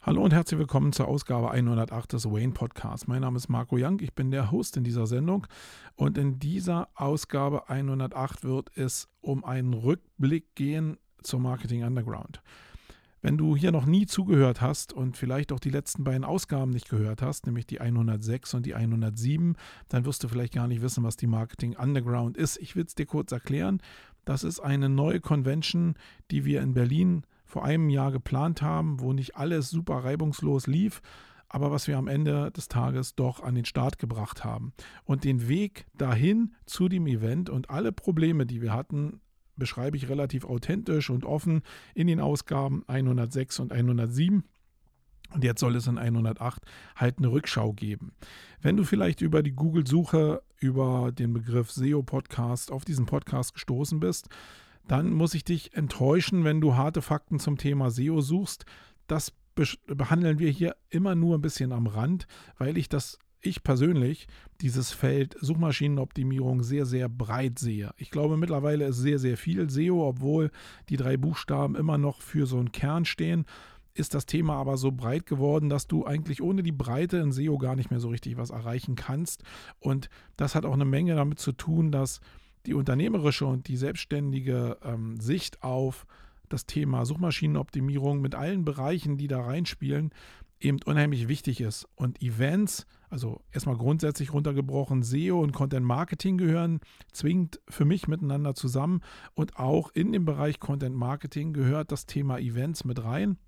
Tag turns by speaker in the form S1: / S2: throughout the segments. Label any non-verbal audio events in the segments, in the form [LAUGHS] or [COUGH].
S1: Hallo und herzlich willkommen zur Ausgabe 108 des Wayne Podcasts. Mein Name ist Marco Young, ich bin der Host in dieser Sendung und in dieser Ausgabe 108 wird es um einen Rückblick gehen zur Marketing Underground. Wenn du hier noch nie zugehört hast und vielleicht auch die letzten beiden Ausgaben nicht gehört hast, nämlich die 106 und die 107, dann wirst du vielleicht gar nicht wissen, was die Marketing Underground ist. Ich will es dir kurz erklären. Das ist eine neue Convention, die wir in Berlin vor einem Jahr geplant haben, wo nicht alles super reibungslos lief, aber was wir am Ende des Tages doch an den Start gebracht haben. Und den Weg dahin zu dem Event und alle Probleme, die wir hatten, beschreibe ich relativ authentisch und offen in den Ausgaben 106 und 107. Und jetzt soll es in 108 halt eine Rückschau geben. Wenn du vielleicht über die Google-Suche über den Begriff SEO-Podcast auf diesen Podcast gestoßen bist, dann muss ich dich enttäuschen, wenn du harte Fakten zum Thema SEO suchst. Das behandeln wir hier immer nur ein bisschen am Rand, weil ich das ich persönlich dieses Feld Suchmaschinenoptimierung sehr, sehr breit sehe. Ich glaube, mittlerweile ist sehr, sehr viel SEO, obwohl die drei Buchstaben immer noch für so einen Kern stehen, ist das Thema aber so breit geworden, dass du eigentlich ohne die Breite in SEO gar nicht mehr so richtig was erreichen kannst. Und das hat auch eine Menge damit zu tun, dass die unternehmerische und die selbstständige ähm, Sicht auf das Thema Suchmaschinenoptimierung mit allen Bereichen, die da reinspielen, eben unheimlich wichtig ist. Und Events, also erstmal grundsätzlich runtergebrochen, SEO und Content Marketing gehören zwingend für mich miteinander zusammen. Und auch in dem Bereich Content Marketing gehört das Thema Events mit rein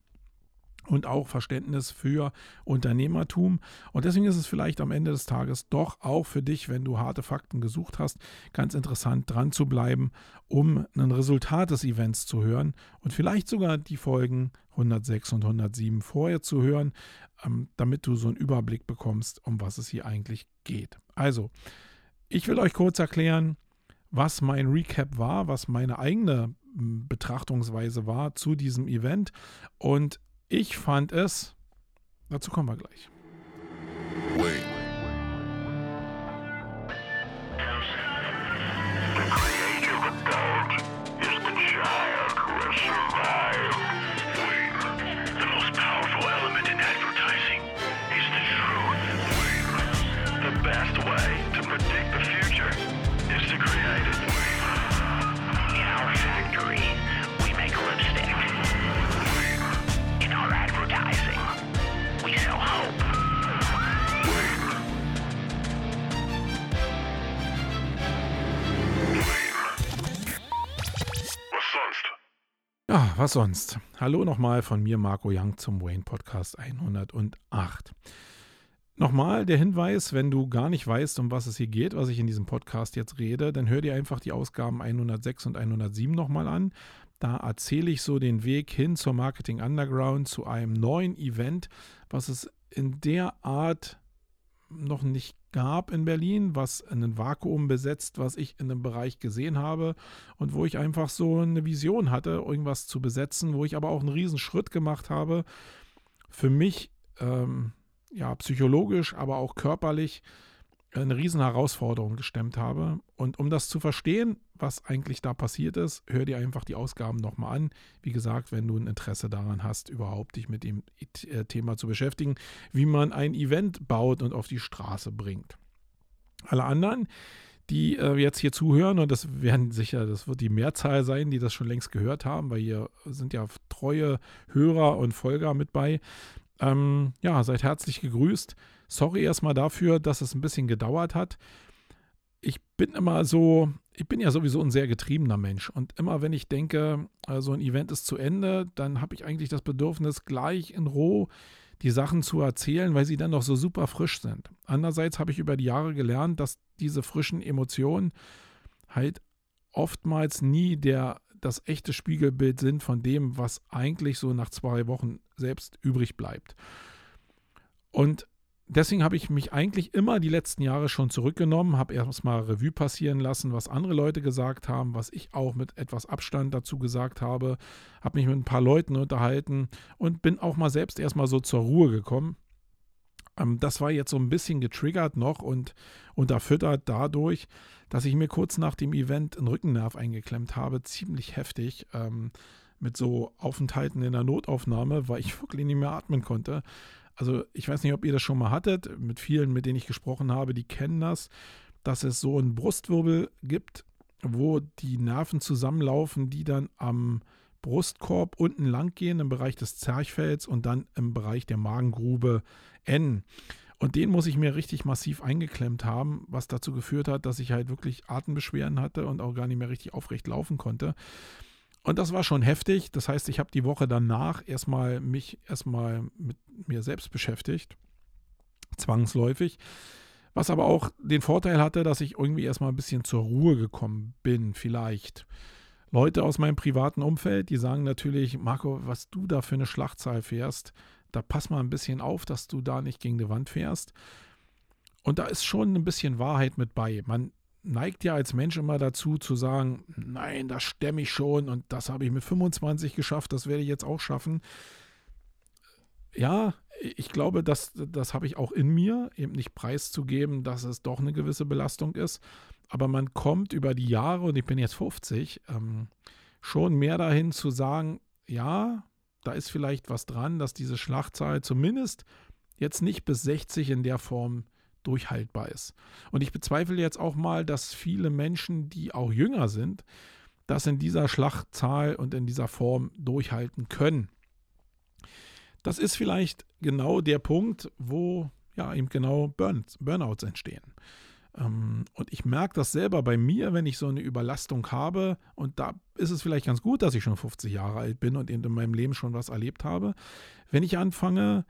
S1: und auch Verständnis für Unternehmertum. Und deswegen ist es vielleicht am Ende des Tages doch auch für dich, wenn du harte Fakten gesucht hast, ganz interessant dran zu bleiben, um ein Resultat des Events zu hören und vielleicht sogar die Folgen 106 und 107 vorher zu hören, ähm, damit du so einen Überblick bekommst, um was es hier eigentlich geht. Also, ich will euch kurz erklären, was mein Recap war, was meine eigene Betrachtungsweise war zu diesem Event und ich fand es, dazu kommen wir gleich. Wait. Ja, was sonst? Hallo nochmal von mir, Marco Young, zum Wayne Podcast 108. Nochmal der Hinweis, wenn du gar nicht weißt, um was es hier geht, was ich in diesem Podcast jetzt rede, dann hör dir einfach die Ausgaben 106 und 107 nochmal an. Da erzähle ich so den Weg hin zur Marketing Underground, zu einem neuen Event, was es in der Art noch nicht gab in Berlin, was ein Vakuum besetzt, was ich in dem Bereich gesehen habe und wo ich einfach so eine Vision hatte, irgendwas zu besetzen, wo ich aber auch einen riesen Schritt gemacht habe, für mich ähm, ja psychologisch, aber auch körperlich eine riesen Herausforderung gestemmt habe. Und um das zu verstehen, was eigentlich da passiert ist, hör dir einfach die Ausgaben nochmal an. Wie gesagt, wenn du ein Interesse daran hast, überhaupt dich mit dem Thema zu beschäftigen, wie man ein Event baut und auf die Straße bringt. Alle anderen, die äh, jetzt hier zuhören, und das werden sicher, das wird die Mehrzahl sein, die das schon längst gehört haben, weil hier sind ja treue Hörer und Folger mit bei. Ähm, ja, seid herzlich gegrüßt. Sorry erstmal dafür, dass es ein bisschen gedauert hat. Ich bin immer so, ich bin ja sowieso ein sehr getriebener Mensch. Und immer wenn ich denke, so ein Event ist zu Ende, dann habe ich eigentlich das Bedürfnis, gleich in Roh die Sachen zu erzählen, weil sie dann noch so super frisch sind. Andererseits habe ich über die Jahre gelernt, dass diese frischen Emotionen halt oftmals nie der, das echte Spiegelbild sind von dem, was eigentlich so nach zwei Wochen selbst übrig bleibt. Und deswegen habe ich mich eigentlich immer die letzten Jahre schon zurückgenommen, habe erstmal Revue passieren lassen, was andere Leute gesagt haben, was ich auch mit etwas Abstand dazu gesagt habe, habe mich mit ein paar Leuten unterhalten und bin auch mal selbst erstmal so zur Ruhe gekommen. Ähm, das war jetzt so ein bisschen getriggert noch und unterfüttert dadurch, dass ich mir kurz nach dem Event einen Rückennerv eingeklemmt habe, ziemlich heftig. Ähm, mit so Aufenthalten in der Notaufnahme, weil ich [LAUGHS] wirklich nicht mehr atmen konnte. Also ich weiß nicht, ob ihr das schon mal hattet. Mit vielen, mit denen ich gesprochen habe, die kennen das, dass es so einen Brustwirbel gibt, wo die Nerven zusammenlaufen, die dann am Brustkorb unten lang gehen im Bereich des Zerchfells und dann im Bereich der Magengrube enden. Und den muss ich mir richtig massiv eingeklemmt haben, was dazu geführt hat, dass ich halt wirklich Atembeschwerden hatte und auch gar nicht mehr richtig aufrecht laufen konnte. Und das war schon heftig. Das heißt, ich habe die Woche danach erstmal mich erstmal mit mir selbst beschäftigt. Zwangsläufig. Was aber auch den Vorteil hatte, dass ich irgendwie erstmal ein bisschen zur Ruhe gekommen bin, vielleicht. Leute aus meinem privaten Umfeld, die sagen natürlich, Marco, was du da für eine Schlachtzahl fährst, da pass mal ein bisschen auf, dass du da nicht gegen die Wand fährst. Und da ist schon ein bisschen Wahrheit mit bei. Man neigt ja als Mensch immer dazu zu sagen, nein, das stemme ich schon und das habe ich mit 25 geschafft, das werde ich jetzt auch schaffen. Ja, ich glaube, das, das habe ich auch in mir, eben nicht preiszugeben, dass es doch eine gewisse Belastung ist. Aber man kommt über die Jahre, und ich bin jetzt 50, ähm, schon mehr dahin zu sagen, ja, da ist vielleicht was dran, dass diese Schlachtzahl zumindest jetzt nicht bis 60 in der Form durchhaltbar ist. Und ich bezweifle jetzt auch mal, dass viele Menschen, die auch jünger sind, das in dieser Schlachtzahl und in dieser Form durchhalten können. Das ist vielleicht genau der Punkt, wo ja eben genau Burn Burnouts entstehen. Ähm, und ich merke das selber bei mir, wenn ich so eine Überlastung habe. Und da ist es vielleicht ganz gut, dass ich schon 50 Jahre alt bin und in meinem Leben schon was erlebt habe. Wenn ich anfange,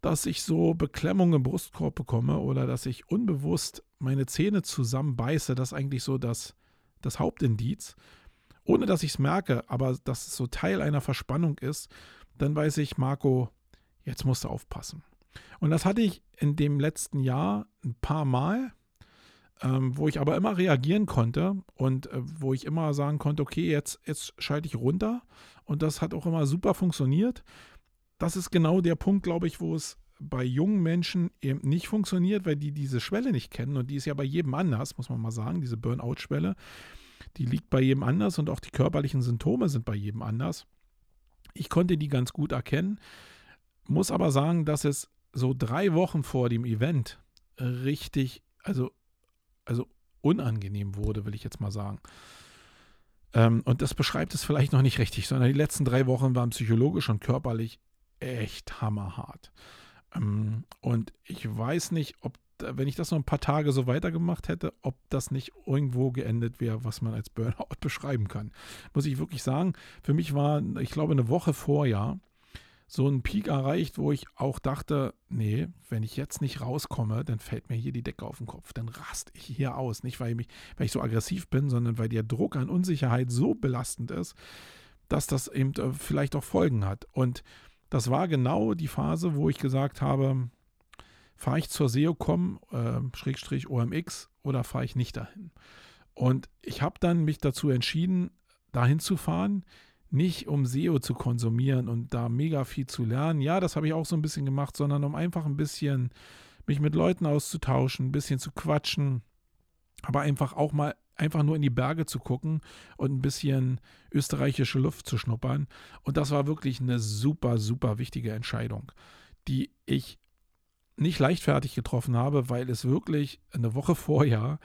S1: dass ich so Beklemmung im Brustkorb bekomme oder dass ich unbewusst meine Zähne zusammenbeiße, das ist eigentlich so das, das Hauptindiz. Ohne dass ich es merke, aber dass es so Teil einer Verspannung ist, dann weiß ich, Marco, jetzt musst du aufpassen. Und das hatte ich in dem letzten Jahr ein paar Mal, ähm, wo ich aber immer reagieren konnte und äh, wo ich immer sagen konnte, okay, jetzt, jetzt schalte ich runter. Und das hat auch immer super funktioniert das ist genau der Punkt, glaube ich, wo es bei jungen Menschen eben nicht funktioniert, weil die diese Schwelle nicht kennen und die ist ja bei jedem anders, muss man mal sagen, diese Burnout-Schwelle. Die liegt bei jedem anders und auch die körperlichen Symptome sind bei jedem anders. Ich konnte die ganz gut erkennen, muss aber sagen, dass es so drei Wochen vor dem Event richtig, also, also unangenehm wurde, will ich jetzt mal sagen. Ähm, und das beschreibt es vielleicht noch nicht richtig, sondern die letzten drei Wochen waren psychologisch und körperlich echt hammerhart. Ähm, und ich weiß nicht, ob, wenn ich das noch ein paar Tage so weitergemacht hätte, ob das nicht irgendwo geendet wäre, was man als Burnout [LAUGHS] beschreiben kann. Muss ich wirklich sagen, für mich war, ich glaube, eine Woche vorher so ein Peak erreicht, wo ich auch dachte, nee, wenn ich jetzt nicht rauskomme, dann fällt mir hier die Decke auf den Kopf, dann raste ich hier aus. Nicht, weil ich, mich, weil ich so aggressiv bin, sondern weil der Druck an Unsicherheit so belastend ist, dass das eben äh, vielleicht auch Folgen hat. Und das war genau die Phase, wo ich gesagt habe, fahre ich zur SEOCom, äh, Schrägstrich OMX oder fahre ich nicht dahin? Und ich habe dann mich dazu entschieden, dahin zu fahren, nicht um SEO zu konsumieren und da mega viel zu lernen. Ja, das habe ich auch so ein bisschen gemacht, sondern um einfach ein bisschen mich mit Leuten auszutauschen, ein bisschen zu quatschen, aber einfach auch mal einfach nur in die Berge zu gucken und ein bisschen österreichische Luft zu schnuppern. Und das war wirklich eine super, super wichtige Entscheidung, die ich nicht leichtfertig getroffen habe, weil es wirklich eine Woche vorher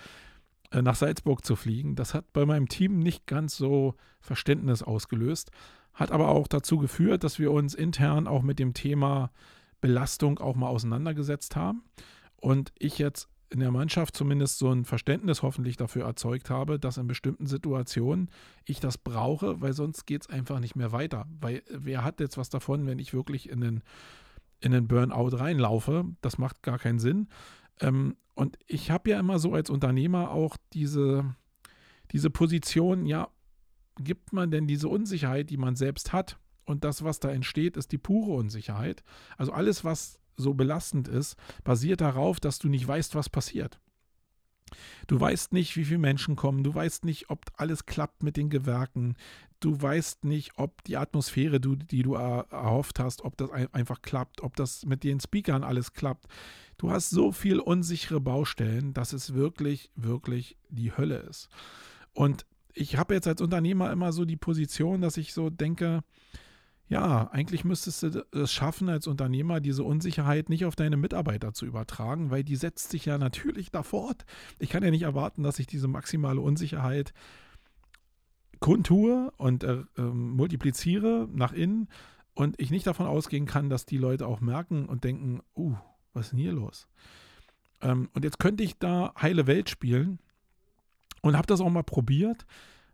S1: äh, nach Salzburg zu fliegen, das hat bei meinem Team nicht ganz so Verständnis ausgelöst, hat aber auch dazu geführt, dass wir uns intern auch mit dem Thema Belastung auch mal auseinandergesetzt haben und ich jetzt in der Mannschaft zumindest so ein Verständnis hoffentlich dafür erzeugt habe, dass in bestimmten Situationen ich das brauche, weil sonst geht es einfach nicht mehr weiter. Weil wer hat jetzt was davon, wenn ich wirklich in den, in den Burnout reinlaufe? Das macht gar keinen Sinn. Ähm, und ich habe ja immer so als Unternehmer auch diese, diese Position, ja, gibt man denn diese Unsicherheit, die man selbst hat? Und das, was da entsteht, ist die pure Unsicherheit. Also alles, was so belastend ist, basiert darauf, dass du nicht weißt, was passiert. Du weißt nicht, wie viele Menschen kommen, du weißt nicht, ob alles klappt mit den Gewerken, du weißt nicht, ob die Atmosphäre, die du erhofft hast, ob das einfach klappt, ob das mit den Speakern alles klappt. Du hast so viel unsichere Baustellen, dass es wirklich, wirklich die Hölle ist. Und ich habe jetzt als Unternehmer immer so die Position, dass ich so denke, ja, eigentlich müsstest du es schaffen, als Unternehmer diese Unsicherheit nicht auf deine Mitarbeiter zu übertragen, weil die setzt sich ja natürlich da fort. Ich kann ja nicht erwarten, dass ich diese maximale Unsicherheit kundtue und äh, äh, multipliziere nach innen und ich nicht davon ausgehen kann, dass die Leute auch merken und denken, uh, was ist denn hier los? Ähm, und jetzt könnte ich da heile Welt spielen und habe das auch mal probiert,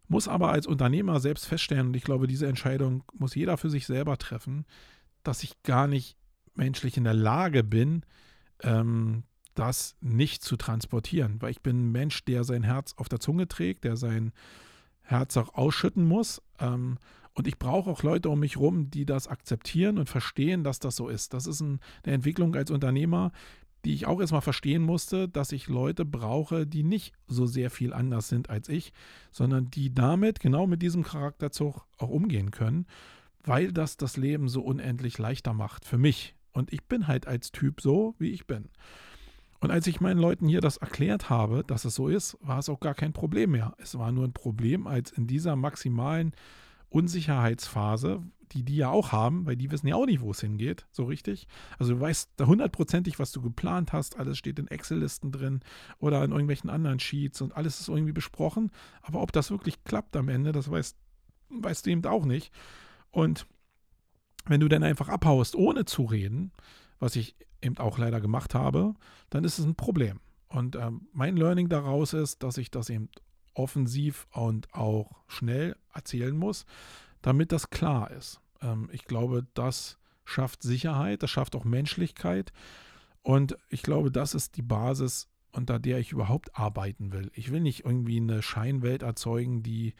S1: muss aber als Unternehmer selbst feststellen, und ich glaube, diese Entscheidung muss jeder für sich selber treffen, dass ich gar nicht menschlich in der Lage bin, ähm, das nicht zu transportieren, weil ich bin ein Mensch, der sein Herz auf der Zunge trägt, der sein Herz auch ausschütten muss. Ähm, und ich brauche auch Leute um mich herum, die das akzeptieren und verstehen, dass das so ist. Das ist ein, eine Entwicklung als Unternehmer, die ich auch erstmal verstehen musste, dass ich Leute brauche, die nicht so sehr viel anders sind als ich, sondern die damit, genau mit diesem Charakterzug auch umgehen können, weil das das Leben so unendlich leichter macht für mich. Und ich bin halt als Typ so, wie ich bin. Und als ich meinen Leuten hier das erklärt habe, dass es so ist, war es auch gar kein Problem mehr. Es war nur ein Problem, als in dieser maximalen Unsicherheitsphase, die die ja auch haben, weil die wissen ja auch nicht, wo es hingeht, so richtig. Also du weißt da hundertprozentig, was du geplant hast, alles steht in Excel-Listen drin oder in irgendwelchen anderen Sheets und alles ist irgendwie besprochen. Aber ob das wirklich klappt am Ende, das weißt, weißt du eben auch nicht. Und wenn du dann einfach abhaust, ohne zu reden, was ich eben auch leider gemacht habe, dann ist es ein Problem. Und ähm, mein Learning daraus ist, dass ich das eben offensiv und auch schnell erzählen muss, damit das klar ist. Ähm, ich glaube, das schafft Sicherheit, das schafft auch Menschlichkeit. Und ich glaube, das ist die Basis, unter der ich überhaupt arbeiten will. Ich will nicht irgendwie eine Scheinwelt erzeugen, die,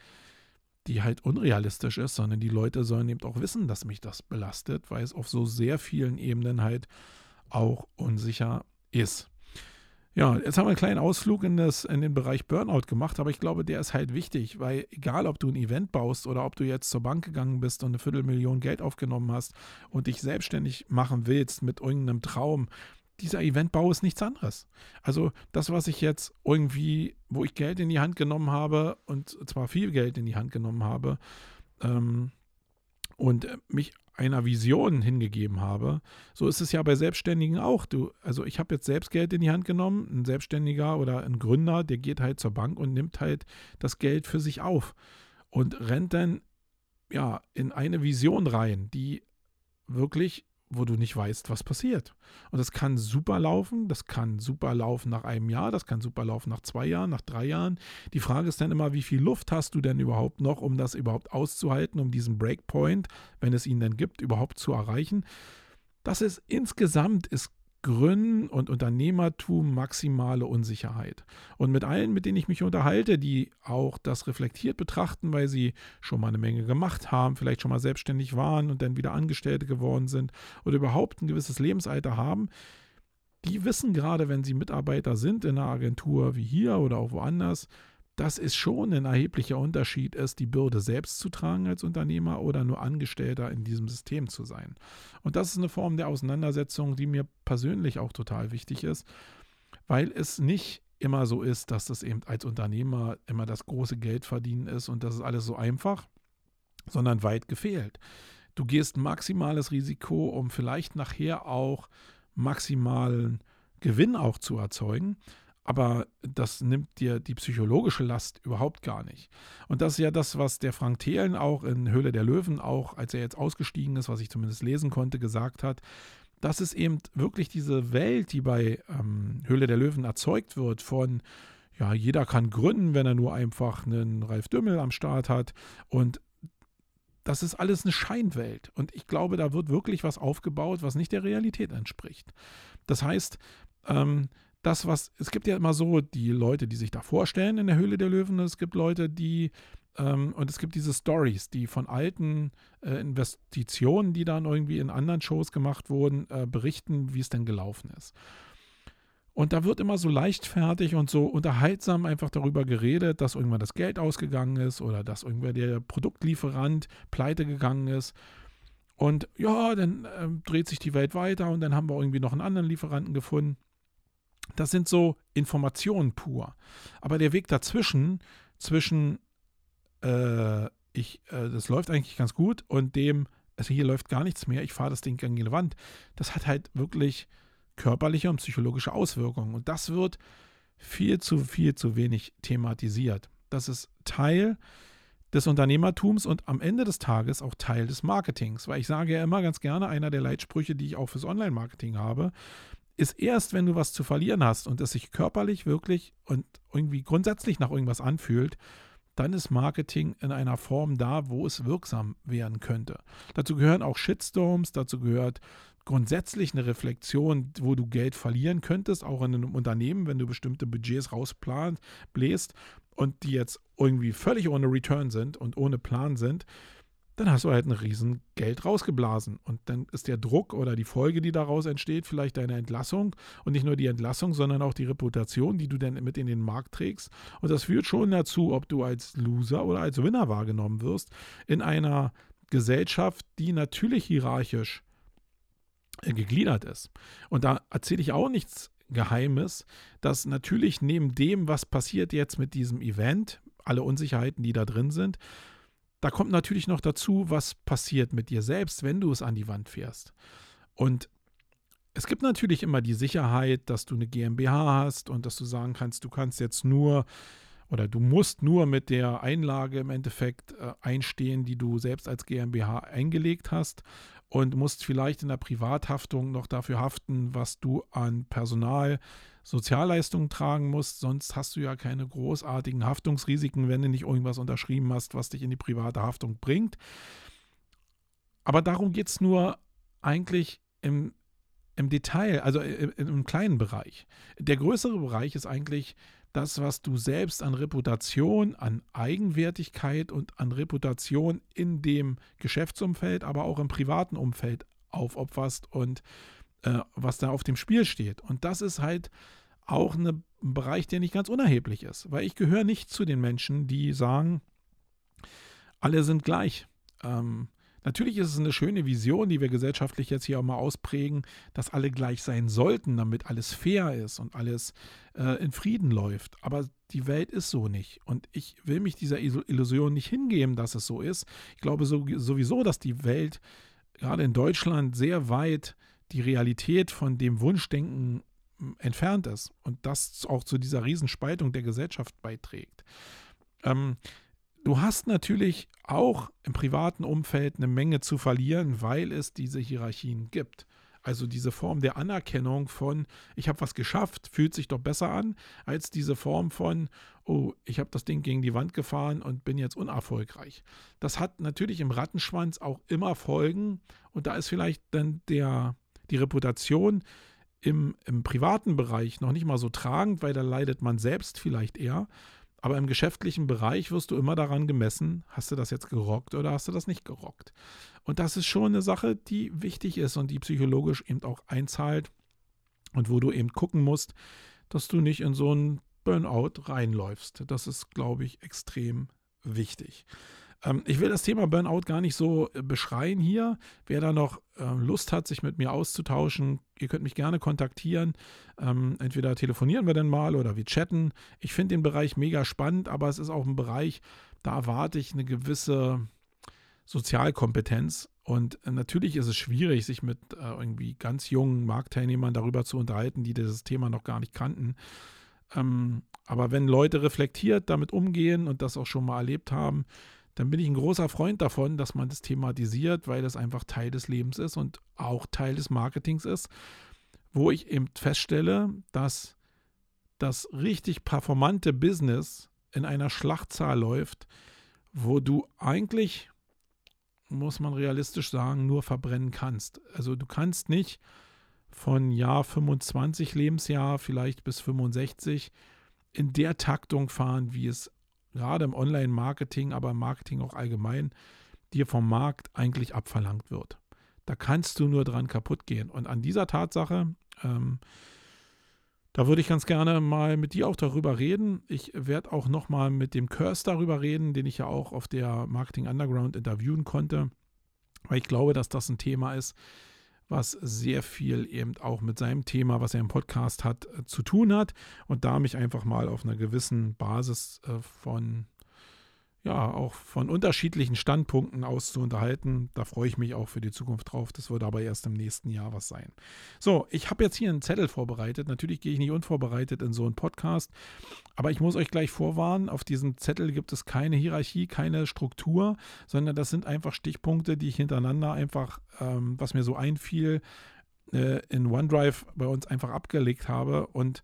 S1: die halt unrealistisch ist, sondern die Leute sollen eben auch wissen, dass mich das belastet, weil es auf so sehr vielen Ebenen halt auch unsicher ist. Ja, jetzt haben wir einen kleinen Ausflug in, das, in den Bereich Burnout gemacht, aber ich glaube, der ist halt wichtig, weil egal, ob du ein Event baust oder ob du jetzt zur Bank gegangen bist und eine Viertelmillion Geld aufgenommen hast und dich selbstständig machen willst mit irgendeinem Traum, dieser Eventbau ist nichts anderes. Also das, was ich jetzt irgendwie, wo ich Geld in die Hand genommen habe und zwar viel Geld in die Hand genommen habe ähm, und mich einer Vision hingegeben habe. So ist es ja bei Selbstständigen auch. Du, also ich habe jetzt selbst Geld in die Hand genommen. Ein Selbstständiger oder ein Gründer, der geht halt zur Bank und nimmt halt das Geld für sich auf und rennt dann ja in eine Vision rein, die wirklich wo du nicht weißt, was passiert. Und das kann super laufen, das kann super laufen nach einem Jahr, das kann super laufen nach zwei Jahren, nach drei Jahren. Die Frage ist dann immer, wie viel Luft hast du denn überhaupt noch, um das überhaupt auszuhalten, um diesen Breakpoint, wenn es ihn denn gibt, überhaupt zu erreichen. Das ist insgesamt ist Gründen und Unternehmertum maximale Unsicherheit. Und mit allen, mit denen ich mich unterhalte, die auch das reflektiert betrachten, weil sie schon mal eine Menge gemacht haben, vielleicht schon mal selbstständig waren und dann wieder Angestellte geworden sind oder überhaupt ein gewisses Lebensalter haben, die wissen gerade, wenn sie Mitarbeiter sind in einer Agentur wie hier oder auch woanders, dass es schon ein erheblicher Unterschied ist, die Bürde selbst zu tragen als Unternehmer oder nur Angestellter in diesem System zu sein. Und das ist eine Form der Auseinandersetzung, die mir persönlich auch total wichtig ist, weil es nicht immer so ist, dass das eben als Unternehmer immer das große Geld verdienen ist und das ist alles so einfach, sondern weit gefehlt. Du gehst maximales Risiko, um vielleicht nachher auch maximalen Gewinn auch zu erzeugen aber das nimmt dir die psychologische Last überhaupt gar nicht. Und das ist ja das, was der Frank Thelen auch in Höhle der Löwen, auch als er jetzt ausgestiegen ist, was ich zumindest lesen konnte, gesagt hat. Das ist eben wirklich diese Welt, die bei ähm, Höhle der Löwen erzeugt wird von, ja, jeder kann gründen, wenn er nur einfach einen Ralf Dümmel am Start hat. Und das ist alles eine Scheinwelt. Und ich glaube, da wird wirklich was aufgebaut, was nicht der Realität entspricht. Das heißt, ähm, das, was, es gibt ja immer so die Leute, die sich da vorstellen in der Höhle der Löwen, es gibt Leute, die, ähm, und es gibt diese Stories, die von alten äh, Investitionen, die dann irgendwie in anderen Shows gemacht wurden, äh, berichten, wie es denn gelaufen ist. Und da wird immer so leichtfertig und so unterhaltsam einfach darüber geredet, dass irgendwann das Geld ausgegangen ist oder dass irgendwer der Produktlieferant pleite gegangen ist. Und ja, dann äh, dreht sich die Welt weiter und dann haben wir irgendwie noch einen anderen Lieferanten gefunden. Das sind so Informationen pur. Aber der Weg dazwischen, zwischen äh, ich, äh, das läuft eigentlich ganz gut und dem, also hier läuft gar nichts mehr, ich fahre das Ding gegen die Wand. Das hat halt wirklich körperliche und psychologische Auswirkungen. Und das wird viel zu, viel zu wenig thematisiert. Das ist Teil des Unternehmertums und am Ende des Tages auch Teil des Marketings. Weil ich sage ja immer ganz gerne, einer der Leitsprüche, die ich auch fürs Online-Marketing habe, ist erst, wenn du was zu verlieren hast und es sich körperlich wirklich und irgendwie grundsätzlich nach irgendwas anfühlt, dann ist Marketing in einer Form da, wo es wirksam werden könnte. Dazu gehören auch Shitstorms, dazu gehört grundsätzlich eine Reflexion, wo du Geld verlieren könntest, auch in einem Unternehmen, wenn du bestimmte Budgets rausplant, bläst und die jetzt irgendwie völlig ohne Return sind und ohne Plan sind, dann hast du halt ein riesen Geld rausgeblasen. Und dann ist der Druck oder die Folge, die daraus entsteht, vielleicht deine Entlassung. Und nicht nur die Entlassung, sondern auch die Reputation, die du dann mit in den Markt trägst. Und das führt schon dazu, ob du als Loser oder als Winner wahrgenommen wirst, in einer Gesellschaft, die natürlich hierarchisch äh, gegliedert ist. Und da erzähle ich auch nichts Geheimes, dass natürlich neben dem, was passiert jetzt mit diesem Event, alle Unsicherheiten, die da drin sind, da kommt natürlich noch dazu, was passiert mit dir selbst, wenn du es an die Wand fährst. Und es gibt natürlich immer die Sicherheit, dass du eine GmbH hast und dass du sagen kannst, du kannst jetzt nur oder du musst nur mit der Einlage im Endeffekt äh, einstehen, die du selbst als GmbH eingelegt hast und musst vielleicht in der Privathaftung noch dafür haften, was du an Personal, Sozialleistungen tragen musst. Sonst hast du ja keine großartigen Haftungsrisiken, wenn du nicht irgendwas unterschrieben hast, was dich in die private Haftung bringt. Aber darum geht es nur eigentlich im, im Detail, also im, im kleinen Bereich. Der größere Bereich ist eigentlich das, was du selbst an Reputation, an Eigenwertigkeit und an Reputation in dem Geschäftsumfeld, aber auch im privaten Umfeld aufopferst und äh, was da auf dem Spiel steht. Und das ist halt auch eine, ein Bereich, der nicht ganz unerheblich ist, weil ich gehöre nicht zu den Menschen, die sagen, alle sind gleich. Ähm, Natürlich ist es eine schöne Vision, die wir gesellschaftlich jetzt hier auch mal ausprägen, dass alle gleich sein sollten, damit alles fair ist und alles äh, in Frieden läuft. Aber die Welt ist so nicht. Und ich will mich dieser Illusion nicht hingeben, dass es so ist. Ich glaube sowieso, dass die Welt gerade in Deutschland sehr weit die Realität von dem Wunschdenken hm, entfernt ist und das auch zu dieser Riesenspaltung der Gesellschaft beiträgt. Ähm, Du hast natürlich auch im privaten Umfeld eine Menge zu verlieren, weil es diese Hierarchien gibt. Also diese Form der Anerkennung von, ich habe was geschafft, fühlt sich doch besser an, als diese Form von, oh, ich habe das Ding gegen die Wand gefahren und bin jetzt unerfolgreich. Das hat natürlich im Rattenschwanz auch immer Folgen und da ist vielleicht dann der, die Reputation im, im privaten Bereich noch nicht mal so tragend, weil da leidet man selbst vielleicht eher. Aber im geschäftlichen Bereich wirst du immer daran gemessen, hast du das jetzt gerockt oder hast du das nicht gerockt. Und das ist schon eine Sache, die wichtig ist und die psychologisch eben auch einzahlt und wo du eben gucken musst, dass du nicht in so einen Burnout reinläufst. Das ist, glaube ich, extrem wichtig. Ähm, ich will das Thema Burnout gar nicht so äh, beschreien hier. Wer da noch äh, Lust hat, sich mit mir auszutauschen, ihr könnt mich gerne kontaktieren. Ähm, entweder telefonieren wir dann mal oder wir chatten. Ich finde den Bereich mega spannend, aber es ist auch ein Bereich, da erwarte ich eine gewisse Sozialkompetenz. Und äh, natürlich ist es schwierig, sich mit äh, irgendwie ganz jungen Marktteilnehmern darüber zu unterhalten, die dieses Thema noch gar nicht kannten. Ähm, aber wenn Leute reflektiert damit umgehen und das auch schon mal erlebt haben, dann bin ich ein großer Freund davon, dass man das thematisiert, weil das einfach Teil des Lebens ist und auch Teil des Marketings ist, wo ich eben feststelle, dass das richtig performante Business in einer Schlachtzahl läuft, wo du eigentlich, muss man realistisch sagen, nur verbrennen kannst. Also du kannst nicht von Jahr 25 Lebensjahr vielleicht bis 65 in der Taktung fahren, wie es gerade im Online-Marketing, aber im Marketing auch allgemein, dir vom Markt eigentlich abverlangt wird. Da kannst du nur dran kaputt gehen. Und an dieser Tatsache, ähm, da würde ich ganz gerne mal mit dir auch darüber reden. Ich werde auch nochmal mit dem Curse darüber reden, den ich ja auch auf der Marketing Underground interviewen konnte, weil ich glaube, dass das ein Thema ist, was sehr viel eben auch mit seinem Thema, was er im Podcast hat, äh, zu tun hat und da mich einfach mal auf einer gewissen Basis äh, von ja, auch von unterschiedlichen Standpunkten aus zu unterhalten. Da freue ich mich auch für die Zukunft drauf. Das wird aber erst im nächsten Jahr was sein. So, ich habe jetzt hier einen Zettel vorbereitet. Natürlich gehe ich nicht unvorbereitet in so einen Podcast, aber ich muss euch gleich vorwarnen, auf diesem Zettel gibt es keine Hierarchie, keine Struktur, sondern das sind einfach Stichpunkte, die ich hintereinander einfach, ähm, was mir so einfiel, äh, in OneDrive bei uns einfach abgelegt habe und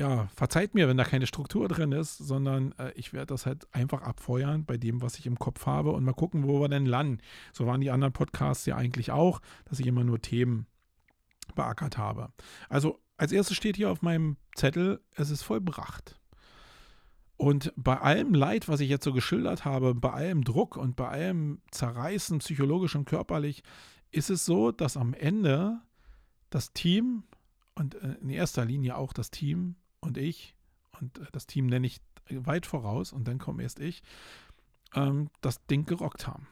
S1: ja, verzeiht mir, wenn da keine Struktur drin ist, sondern äh, ich werde das halt einfach abfeuern bei dem, was ich im Kopf habe und mal gucken, wo wir denn landen. So waren die anderen Podcasts ja eigentlich auch, dass ich immer nur Themen beackert habe. Also als erstes steht hier auf meinem Zettel, es ist vollbracht. Und bei allem Leid, was ich jetzt so geschildert habe, bei allem Druck und bei allem Zerreißen, psychologisch und körperlich, ist es so, dass am Ende das Team und äh, in erster Linie auch das Team und ich, und äh, das Team nenne ich weit voraus und dann komme erst ich, ähm, das Ding gerockt haben.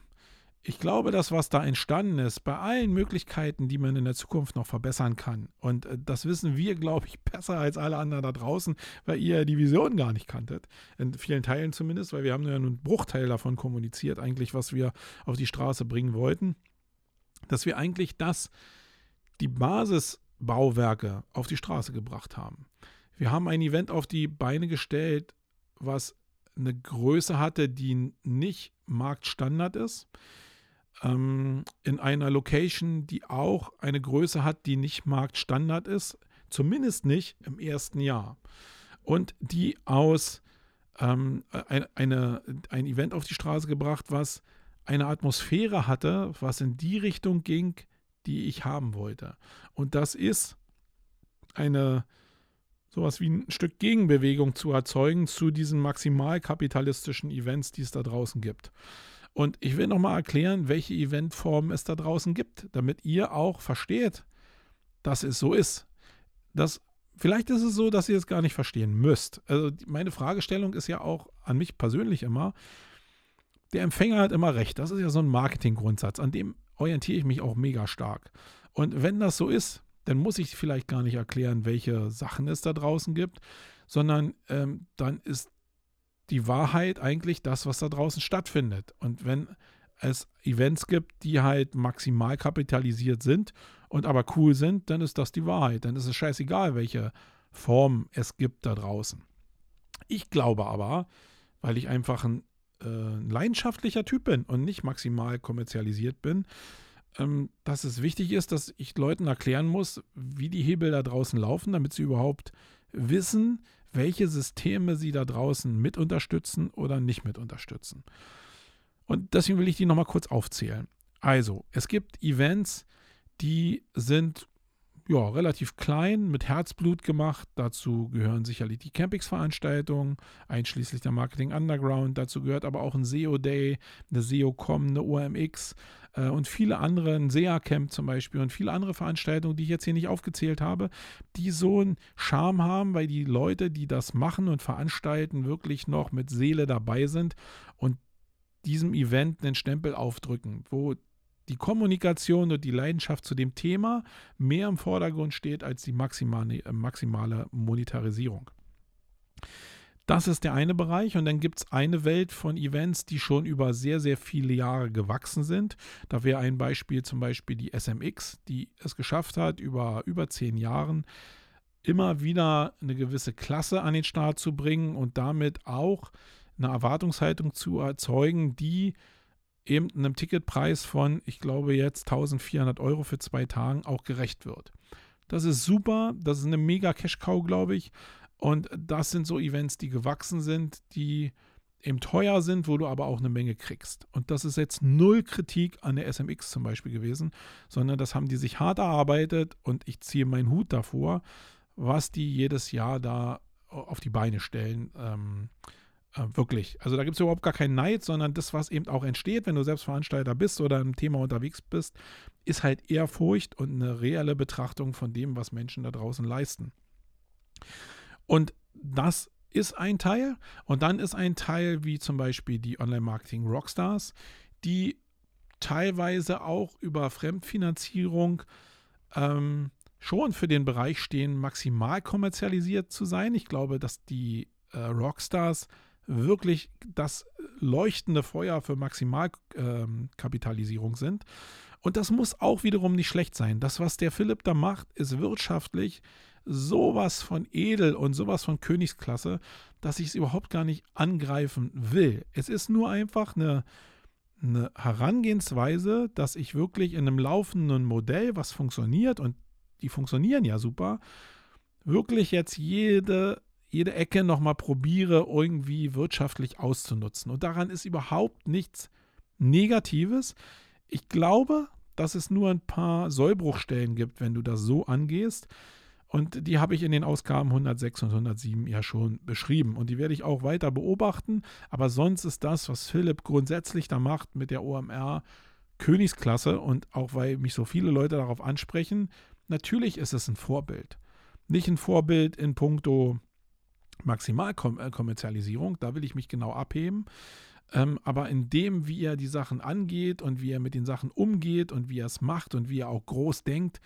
S1: Ich glaube, das, was da entstanden ist, bei allen Möglichkeiten, die man in der Zukunft noch verbessern kann, und äh, das wissen wir, glaube ich, besser als alle anderen da draußen, weil ihr die Vision gar nicht kanntet, in vielen Teilen zumindest, weil wir haben ja nur einen Bruchteil davon kommuniziert, eigentlich, was wir auf die Straße bringen wollten, dass wir eigentlich das, die Basisbauwerke auf die Straße gebracht haben. Wir haben ein Event auf die Beine gestellt, was eine Größe hatte, die nicht Marktstandard ist. Ähm, in einer Location, die auch eine Größe hat, die nicht Marktstandard ist. Zumindest nicht im ersten Jahr. Und die aus ähm, ein, eine, ein Event auf die Straße gebracht, was eine Atmosphäre hatte, was in die Richtung ging, die ich haben wollte. Und das ist eine sowas wie ein Stück Gegenbewegung zu erzeugen zu diesen maximalkapitalistischen Events, die es da draußen gibt. Und ich will nochmal erklären, welche Eventformen es da draußen gibt, damit ihr auch versteht, dass es so ist. Das, vielleicht ist es so, dass ihr es gar nicht verstehen müsst. Also meine Fragestellung ist ja auch an mich persönlich immer, der Empfänger hat immer recht. Das ist ja so ein Marketinggrundsatz, an dem orientiere ich mich auch mega stark. Und wenn das so ist, dann muss ich vielleicht gar nicht erklären, welche Sachen es da draußen gibt, sondern ähm, dann ist die Wahrheit eigentlich das, was da draußen stattfindet. Und wenn es Events gibt, die halt maximal kapitalisiert sind und aber cool sind, dann ist das die Wahrheit. Dann ist es scheißegal, welche Form es gibt da draußen. Ich glaube aber, weil ich einfach ein, äh, ein leidenschaftlicher Typ bin und nicht maximal kommerzialisiert bin, ähm, dass es wichtig ist, dass ich Leuten erklären muss, wie die Hebel da draußen laufen, damit sie überhaupt wissen, welche Systeme sie da draußen mit unterstützen oder nicht mit unterstützen. Und deswegen will ich die nochmal kurz aufzählen. Also, es gibt Events, die sind ja, relativ klein, mit Herzblut gemacht. Dazu gehören sicherlich die Campings-Veranstaltungen, einschließlich der Marketing Underground. Dazu gehört aber auch ein SEO Day, eine SEO-Com, eine OMX äh, und viele andere, ein SEA-Camp zum Beispiel und viele andere Veranstaltungen, die ich jetzt hier nicht aufgezählt habe, die so einen Charme haben, weil die Leute, die das machen und veranstalten, wirklich noch mit Seele dabei sind und diesem Event einen Stempel aufdrücken, wo die Kommunikation und die Leidenschaft zu dem Thema mehr im Vordergrund steht als die maximale, äh, maximale Monetarisierung. Das ist der eine Bereich und dann gibt es eine Welt von Events, die schon über sehr, sehr viele Jahre gewachsen sind. Da wäre ein Beispiel zum Beispiel die SMX, die es geschafft hat, über über zehn Jahren immer wieder eine gewisse Klasse an den Start zu bringen und damit auch eine Erwartungshaltung zu erzeugen, die eben einem Ticketpreis von, ich glaube jetzt 1400 Euro für zwei Tagen auch gerecht wird. Das ist super, das ist eine mega Cash-Cow, glaube ich. Und das sind so Events, die gewachsen sind, die eben teuer sind, wo du aber auch eine Menge kriegst. Und das ist jetzt null Kritik an der SMX zum Beispiel gewesen, sondern das haben die sich hart erarbeitet und ich ziehe meinen Hut davor, was die jedes Jahr da auf die Beine stellen. Ähm, äh, wirklich. Also da gibt es überhaupt gar keinen Neid, sondern das, was eben auch entsteht, wenn du selbst Veranstalter bist oder im Thema unterwegs bist, ist halt Ehrfurcht und eine reelle Betrachtung von dem, was Menschen da draußen leisten. Und das ist ein Teil. Und dann ist ein Teil wie zum Beispiel die Online-Marketing-Rockstars, die teilweise auch über Fremdfinanzierung ähm, schon für den Bereich stehen, maximal kommerzialisiert zu sein. Ich glaube, dass die äh, Rockstars wirklich das leuchtende Feuer für Maximalkapitalisierung sind. Und das muss auch wiederum nicht schlecht sein. Das, was der Philipp da macht, ist wirtschaftlich sowas von edel und sowas von Königsklasse, dass ich es überhaupt gar nicht angreifen will. Es ist nur einfach eine, eine Herangehensweise, dass ich wirklich in einem laufenden Modell, was funktioniert, und die funktionieren ja super, wirklich jetzt jede, jede Ecke nochmal probiere, irgendwie wirtschaftlich auszunutzen. Und daran ist überhaupt nichts Negatives. Ich glaube, dass es nur ein paar Sollbruchstellen gibt, wenn du das so angehst. Und die habe ich in den Ausgaben 106 und 107 ja schon beschrieben. Und die werde ich auch weiter beobachten. Aber sonst ist das, was Philipp grundsätzlich da macht mit der OMR, Königsklasse. Und auch weil mich so viele Leute darauf ansprechen, natürlich ist es ein Vorbild. Nicht ein Vorbild in puncto Maximalkommerzialisierung, da will ich mich genau abheben. Ähm, aber in dem, wie er die Sachen angeht und wie er mit den Sachen umgeht und wie er es macht und wie er auch groß denkt,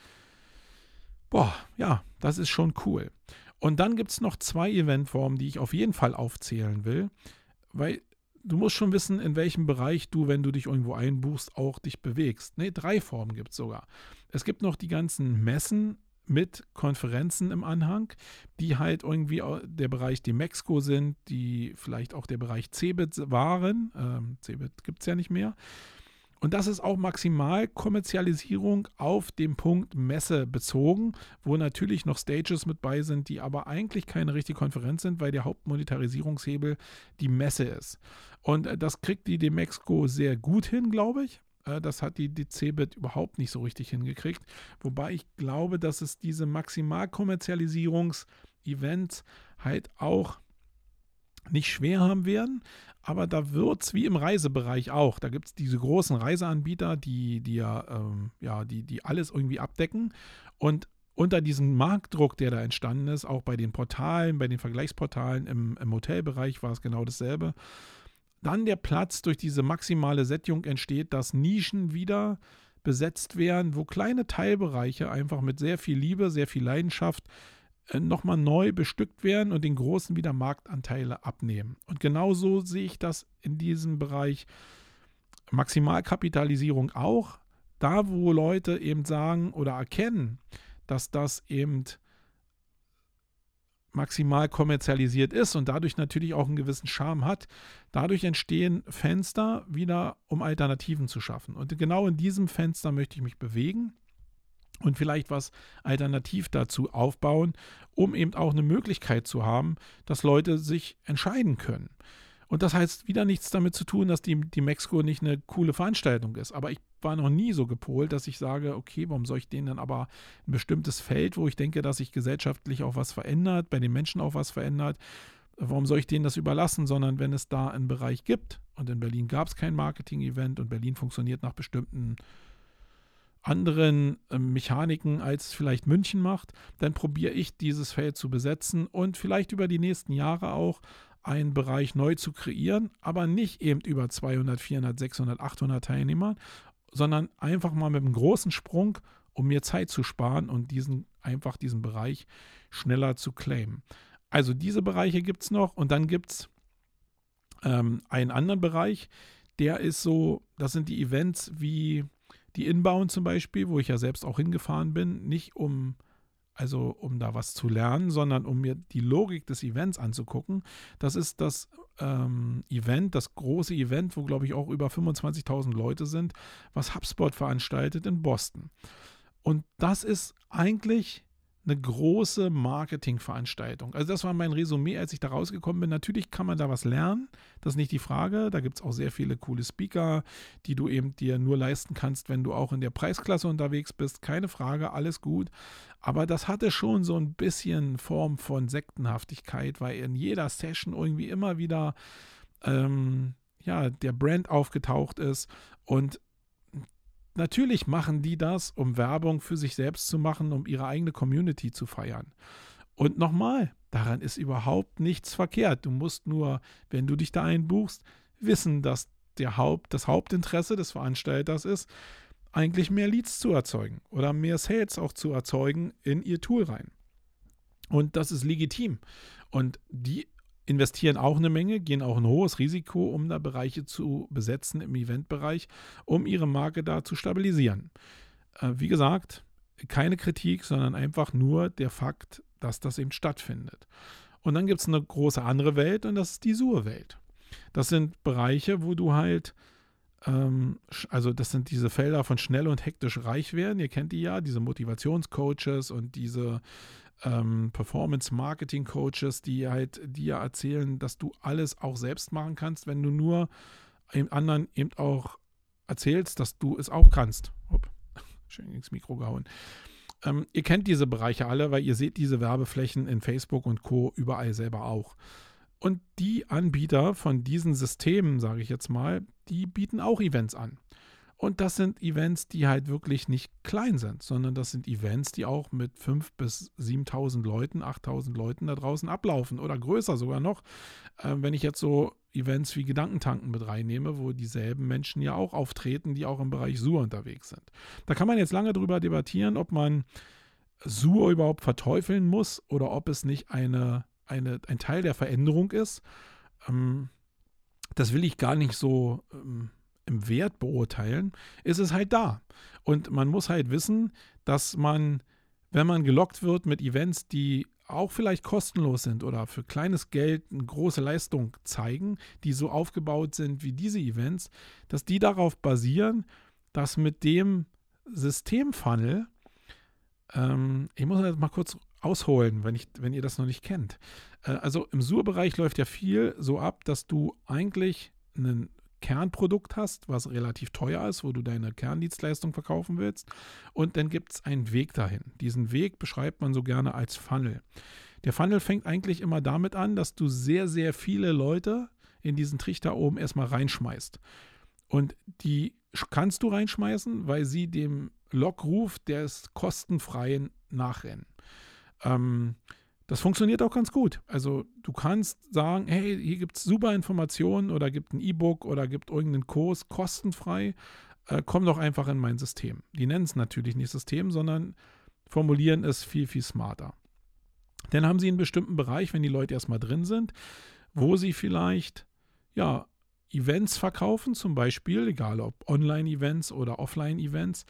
S1: boah, ja, das ist schon cool. Und dann gibt es noch zwei Eventformen, die ich auf jeden Fall aufzählen will, weil du musst schon wissen, in welchem Bereich du, wenn du dich irgendwo einbuchst, auch dich bewegst. Ne, drei Formen gibt es sogar. Es gibt noch die ganzen Messen mit Konferenzen im Anhang, die halt irgendwie der Bereich Demexco sind, die vielleicht auch der Bereich Cebit waren. Ähm, Cebit gibt es ja nicht mehr. Und das ist auch Maximalkommerzialisierung auf dem Punkt Messe bezogen, wo natürlich noch Stages mit bei sind, die aber eigentlich keine richtige Konferenz sind, weil der Hauptmonetarisierungshebel die Messe ist. Und äh, das kriegt die Demexco sehr gut hin, glaube ich. Äh, das hat die, Cebit überhaupt nicht so richtig hingekriegt. Wobei ich glaube, dass es diese Maximalkommerzialisierungs-Events halt auch nicht schwer haben werden, aber da wird es wie im Reisebereich auch. Da gibt es diese großen Reiseanbieter, die, die ja, ähm, ja, die, die alles irgendwie abdecken. Und unter diesem Marktdruck, der da entstanden ist, auch bei den Portalen, bei den Vergleichsportalen im, im Hotelbereich war es genau dasselbe. Dann der Platz durch diese maximale Sättigung entsteht, dass Nischen wieder besetzt werden, wo kleine Teilbereiche einfach mit sehr viel Liebe, sehr viel Leidenschaft äh, nochmal neu bestückt werden und den Großen wieder Marktanteile abnehmen. Und genauso sehe ich das in diesem Bereich Maximalkapitalisierung auch. Da, wo Leute eben sagen oder erkennen, dass das eben maximal kommerzialisiert ist und dadurch natürlich auch einen gewissen Charme hat. Dadurch entstehen Fenster wieder, um Alternativen zu schaffen. Und genau in diesem Fenster möchte ich mich bewegen und vielleicht was alternativ dazu aufbauen, um eben auch eine Möglichkeit zu haben, dass Leute sich entscheiden können. Und das heißt wieder nichts damit zu tun, dass die, die Mexiko nicht eine coole Veranstaltung ist. Aber ich war noch nie so gepolt, dass ich sage, okay, warum soll ich denen dann aber ein bestimmtes Feld, wo ich denke, dass sich gesellschaftlich auch was verändert, bei den Menschen auch was verändert, warum soll ich denen das überlassen, sondern wenn es da einen Bereich gibt, und in Berlin gab es kein Marketing-Event und Berlin funktioniert nach bestimmten anderen äh, Mechaniken, als vielleicht München macht, dann probiere ich dieses Feld zu besetzen und vielleicht über die nächsten Jahre auch einen Bereich neu zu kreieren, aber nicht eben über 200, 400, 600, 800 Teilnehmer, sondern einfach mal mit einem großen Sprung, um mir Zeit zu sparen und diesen einfach diesen Bereich schneller zu claimen. Also diese Bereiche gibt es noch und dann gibt es ähm, einen anderen Bereich, der ist so, das sind die Events wie die Inbound zum Beispiel, wo ich ja selbst auch hingefahren bin, nicht um also um da was zu lernen, sondern um mir die Logik des Events anzugucken. Das ist das ähm, Event, das große Event, wo glaube ich auch über 25.000 Leute sind, was HubSpot veranstaltet in Boston. Und das ist eigentlich eine große Marketingveranstaltung. Also das war mein Resümee, als ich da rausgekommen bin. Natürlich kann man da was lernen, das ist nicht die Frage. Da gibt es auch sehr viele coole Speaker, die du eben dir nur leisten kannst, wenn du auch in der Preisklasse unterwegs bist. Keine Frage, alles gut. Aber das hatte schon so ein bisschen Form von Sektenhaftigkeit, weil in jeder Session irgendwie immer wieder ähm, ja, der Brand aufgetaucht ist und Natürlich machen die das, um Werbung für sich selbst zu machen, um ihre eigene Community zu feiern. Und nochmal, daran ist überhaupt nichts verkehrt. Du musst nur, wenn du dich da einbuchst, wissen, dass der Haupt, das Hauptinteresse des Veranstalters ist, eigentlich mehr Leads zu erzeugen oder mehr Sales auch zu erzeugen in ihr Tool rein. Und das ist legitim. Und die investieren auch eine Menge, gehen auch ein hohes Risiko, um da Bereiche zu besetzen im Eventbereich, um ihre Marke da zu stabilisieren. Äh, wie gesagt, keine Kritik, sondern einfach nur der Fakt, dass das eben stattfindet. Und dann gibt es eine große andere Welt und das ist die Sur-Welt. Das sind Bereiche, wo du halt, ähm, also das sind diese Felder von schnell und hektisch reich werden. Ihr kennt die ja, diese Motivationscoaches und diese ähm, Performance-Marketing-Coaches, die halt dir erzählen, dass du alles auch selbst machen kannst, wenn du nur dem anderen eben auch erzählst, dass du es auch kannst. Hopp, [LAUGHS] schön ins Mikro gehauen. Ähm, ihr kennt diese Bereiche alle, weil ihr seht diese Werbeflächen in Facebook und Co. überall selber auch. Und die Anbieter von diesen Systemen, sage ich jetzt mal, die bieten auch Events an. Und das sind Events, die halt wirklich nicht klein sind, sondern das sind Events, die auch mit 5.000 bis 7.000 Leuten, 8.000 Leuten da draußen ablaufen oder größer sogar noch. Äh, wenn ich jetzt so Events wie Gedankentanken mit reinnehme, wo dieselben Menschen ja auch auftreten, die auch im Bereich Sur unterwegs sind. Da kann man jetzt lange drüber debattieren, ob man Sur überhaupt verteufeln muss oder ob es nicht eine, eine, ein Teil der Veränderung ist. Ähm, das will ich gar nicht so ähm, im Wert beurteilen, ist es halt da. Und man muss halt wissen, dass man, wenn man gelockt wird mit Events, die auch vielleicht kostenlos sind oder für kleines Geld eine große Leistung zeigen, die so aufgebaut sind wie diese Events, dass die darauf basieren, dass mit dem Systemfunnel, ähm, ich muss jetzt mal kurz ausholen, wenn, ich, wenn ihr das noch nicht kennt. Äh, also im Sur-Bereich läuft ja viel so ab, dass du eigentlich einen Kernprodukt hast, was relativ teuer ist, wo du deine Kerndienstleistung verkaufen willst. Und dann gibt es einen Weg dahin. Diesen Weg beschreibt man so gerne als Funnel. Der Funnel fängt eigentlich immer damit an, dass du sehr, sehr viele Leute in diesen Trichter oben erstmal reinschmeißt. Und die kannst du reinschmeißen, weil sie dem Lockruf des kostenfreien nachrennen. Ähm, das funktioniert auch ganz gut. Also du kannst sagen, hey, hier gibt es super Informationen oder gibt ein E-Book oder gibt irgendeinen Kurs kostenfrei. Äh, komm doch einfach in mein System. Die nennen es natürlich nicht System, sondern formulieren es viel, viel smarter. Dann haben sie einen bestimmten Bereich, wenn die Leute erstmal drin sind, wo sie vielleicht ja, Events verkaufen, zum Beispiel, egal ob Online-Events oder Offline-Events,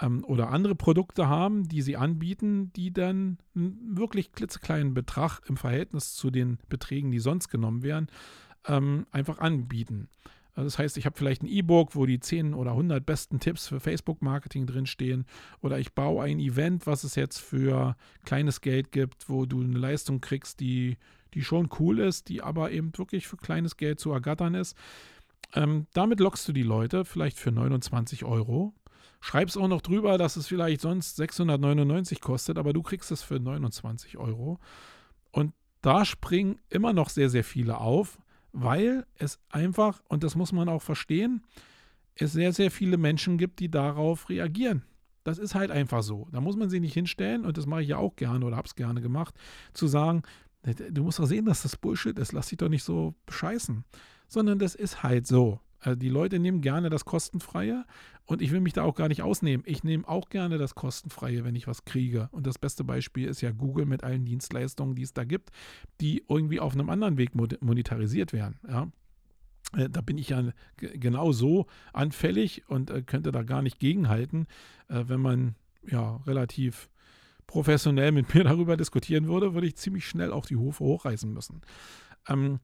S1: ähm, oder andere Produkte haben, die sie anbieten, die dann einen wirklich klitzekleinen Betrag im Verhältnis zu den Beträgen, die sonst genommen werden, ähm, einfach anbieten. Also das heißt, ich habe vielleicht ein E-Book, wo die 10 oder 100 besten Tipps für Facebook-Marketing drinstehen. Oder ich baue ein Event, was es jetzt für kleines Geld gibt, wo du eine Leistung kriegst, die, die schon cool ist, die aber eben wirklich für kleines Geld zu ergattern ist. Ähm, damit lockst du die Leute vielleicht für 29 Euro Schreib's auch noch drüber, dass es vielleicht sonst 699 kostet, aber du kriegst es für 29 Euro. Und da springen immer noch sehr, sehr viele auf, weil es einfach, und das muss man auch verstehen, es sehr, sehr viele Menschen gibt, die darauf reagieren. Das ist halt einfach so. Da muss man sich nicht hinstellen, und das mache ich ja auch gerne oder habe es gerne gemacht, zu sagen, du musst doch sehen, dass das Bullshit ist, lass dich doch nicht so bescheißen. Sondern das ist halt so. Also die Leute nehmen gerne das Kostenfreie und ich will mich da auch gar nicht ausnehmen. Ich nehme auch gerne das Kostenfreie, wenn ich was kriege. Und das beste Beispiel ist ja Google mit allen Dienstleistungen, die es da gibt, die irgendwie auf einem anderen Weg monetarisiert werden. Ja. Äh, da bin ich ja genau so anfällig und äh, könnte da gar nicht gegenhalten, wenn man ja relativ professionell mit [LAUGHS] mir darüber diskutieren würde, würde ich ziemlich schnell auch die Hufe hochreißen müssen. Ähm,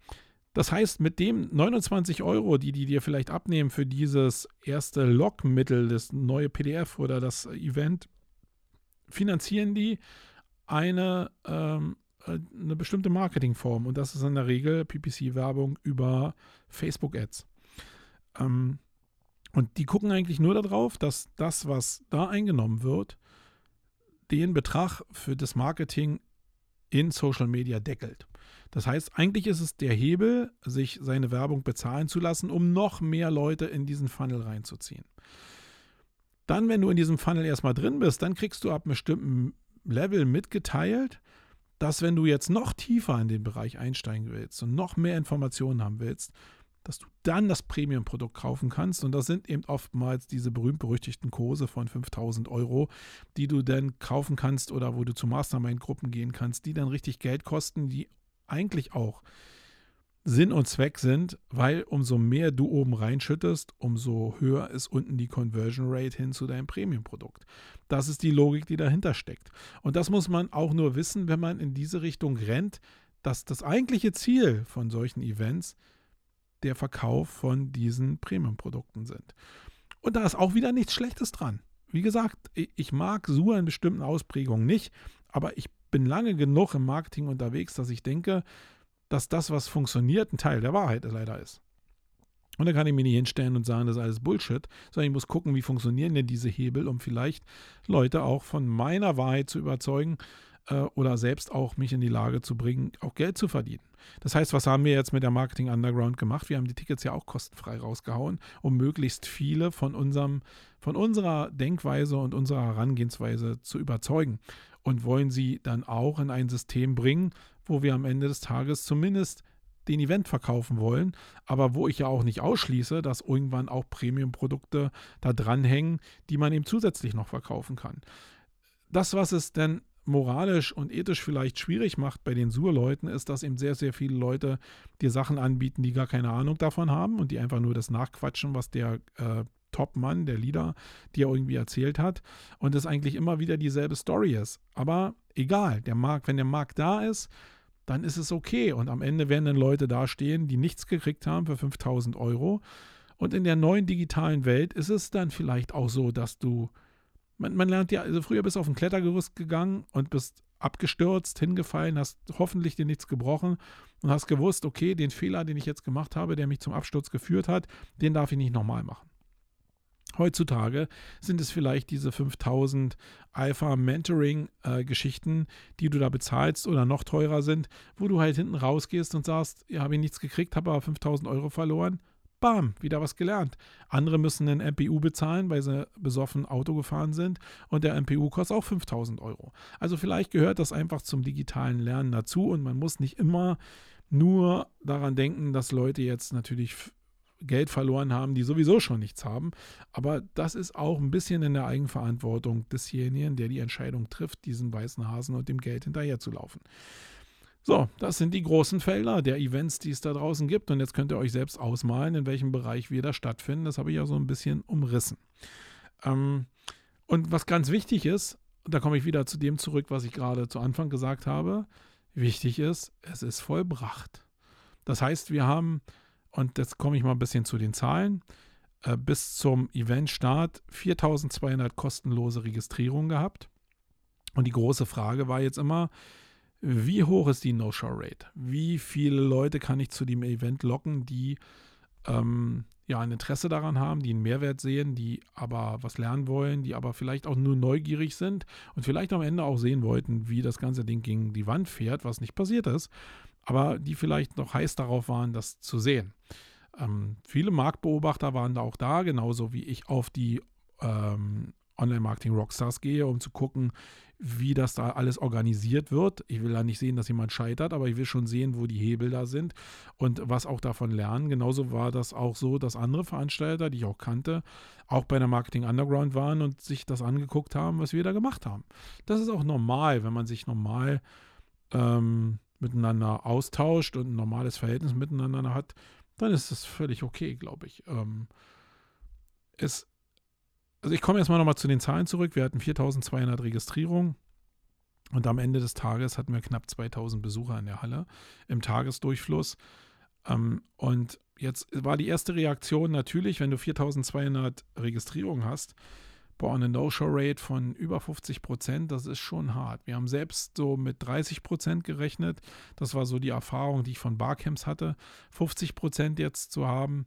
S1: das heißt, mit dem 29 Euro, die die dir vielleicht abnehmen für dieses erste Logmittel, das neue PDF oder das Event, finanzieren die eine, ähm, eine bestimmte Marketingform. Und das ist in der Regel PPC-Werbung über Facebook-Ads. Ähm, und die gucken eigentlich nur darauf, dass das, was da eingenommen wird, den Betrag für das Marketing in Social Media deckelt. Das heißt, eigentlich ist es der Hebel, sich seine Werbung bezahlen zu lassen, um noch mehr Leute in diesen Funnel reinzuziehen. Dann, wenn du in diesem Funnel erstmal drin bist, dann kriegst du ab einem bestimmten Level mitgeteilt, dass wenn du jetzt noch tiefer in den Bereich einsteigen willst und noch mehr Informationen haben willst, dass du dann das Premium-Produkt kaufen kannst. Und das sind eben oftmals diese berühmt-berüchtigten Kurse von 5000 Euro, die du dann kaufen kannst oder wo du zu Mastermind-Gruppen gehen kannst, die dann richtig Geld kosten, die eigentlich auch Sinn und Zweck sind, weil umso mehr du oben reinschüttest, umso höher ist unten die Conversion Rate hin zu deinem Premium-Produkt. Das ist die Logik, die dahinter steckt. Und das muss man auch nur wissen, wenn man in diese Richtung rennt, dass das eigentliche Ziel von solchen Events der Verkauf von diesen Premium-Produkten sind. Und da ist auch wieder nichts Schlechtes dran. Wie gesagt, ich mag Sur in bestimmten Ausprägungen nicht, aber ich bin lange genug im Marketing unterwegs, dass ich denke, dass das, was funktioniert, ein Teil der Wahrheit leider ist. Und da kann ich mich nicht hinstellen und sagen, das ist alles Bullshit, sondern ich muss gucken, wie funktionieren denn diese Hebel, um vielleicht Leute auch von meiner Wahrheit zu überzeugen äh, oder selbst auch mich in die Lage zu bringen, auch Geld zu verdienen. Das heißt, was haben wir jetzt mit der Marketing Underground gemacht? Wir haben die Tickets ja auch kostenfrei rausgehauen, um möglichst viele von unserem, von unserer Denkweise und unserer Herangehensweise zu überzeugen und wollen sie dann auch in ein System bringen, wo wir am Ende des Tages zumindest den Event verkaufen wollen, aber wo ich ja auch nicht ausschließe, dass irgendwann auch Premium-Produkte da dranhängen, die man eben zusätzlich noch verkaufen kann. Das, was es denn moralisch und ethisch vielleicht schwierig macht bei den Sur-Leuten, ist, dass eben sehr, sehr viele Leute dir Sachen anbieten, die gar keine Ahnung davon haben und die einfach nur das nachquatschen, was der äh, Top-Mann, der Leader, dir irgendwie erzählt hat und es eigentlich immer wieder dieselbe Story ist. Aber egal, der Markt, wenn der Markt da ist, dann ist es okay. Und am Ende werden dann Leute dastehen, die nichts gekriegt haben für 5000 Euro. Und in der neuen digitalen Welt ist es dann vielleicht auch so, dass du, man, man lernt ja, also früher bist du auf ein Klettergerüst gegangen und bist abgestürzt, hingefallen, hast hoffentlich dir nichts gebrochen und hast gewusst, okay, den Fehler, den ich jetzt gemacht habe, der mich zum Absturz geführt hat, den darf ich nicht nochmal machen. Heutzutage sind es vielleicht diese 5000 Alpha-Mentoring-Geschichten, äh, die du da bezahlst oder noch teurer sind, wo du halt hinten rausgehst und sagst, ja, habe ich nichts gekriegt, habe aber 5000 Euro verloren. Bam, wieder was gelernt. Andere müssen einen MPU bezahlen, weil sie besoffen Auto gefahren sind und der MPU kostet auch 5000 Euro. Also vielleicht gehört das einfach zum digitalen Lernen dazu und man muss nicht immer nur daran denken, dass Leute jetzt natürlich Geld verloren haben, die sowieso schon nichts haben. Aber das ist auch ein bisschen in der Eigenverantwortung desjenigen, der die Entscheidung trifft, diesen weißen Hasen und dem Geld hinterher zu laufen. So, das sind die großen Felder der Events, die es da draußen gibt. Und jetzt könnt ihr euch selbst ausmalen, in welchem Bereich wir da stattfinden. Das habe ich ja so ein bisschen umrissen. Ähm, und was ganz wichtig ist, da komme ich wieder zu dem zurück, was ich gerade zu Anfang gesagt habe. Wichtig ist, es ist vollbracht. Das heißt, wir haben und jetzt komme ich mal ein bisschen zu den Zahlen. Äh, bis zum Eventstart 4200 kostenlose Registrierungen gehabt. Und die große Frage war jetzt immer, wie hoch ist die No-Show-Rate? Wie viele Leute kann ich zu dem Event locken, die ähm, ja ein Interesse daran haben, die einen Mehrwert sehen, die aber was lernen wollen, die aber vielleicht auch nur neugierig sind und vielleicht am Ende auch sehen wollten, wie das ganze Ding gegen die Wand fährt, was nicht passiert ist aber die vielleicht noch heiß darauf waren, das zu sehen. Ähm, viele Marktbeobachter waren da auch da, genauso wie ich auf die ähm, Online-Marketing-Rockstars gehe, um zu gucken, wie das da alles organisiert wird. Ich will da nicht sehen, dass jemand scheitert, aber ich will schon sehen, wo die Hebel da sind und was auch davon lernen. Genauso war das auch so, dass andere Veranstalter, die ich auch kannte, auch bei der Marketing Underground waren und sich das angeguckt haben, was wir da gemacht haben. Das ist auch normal, wenn man sich normal ähm, miteinander austauscht und ein normales Verhältnis miteinander hat, dann ist das völlig okay, glaube ich. Ähm, es, also ich komme erstmal nochmal zu den Zahlen zurück. Wir hatten 4200 Registrierungen und am Ende des Tages hatten wir knapp 2000 Besucher in der Halle im Tagesdurchfluss. Ähm, und jetzt war die erste Reaktion natürlich, wenn du 4200 Registrierungen hast, boah, eine No-Show-Rate von über 50 Prozent, das ist schon hart. Wir haben selbst so mit 30 Prozent gerechnet. Das war so die Erfahrung, die ich von Barcamps hatte. 50 Prozent jetzt zu haben,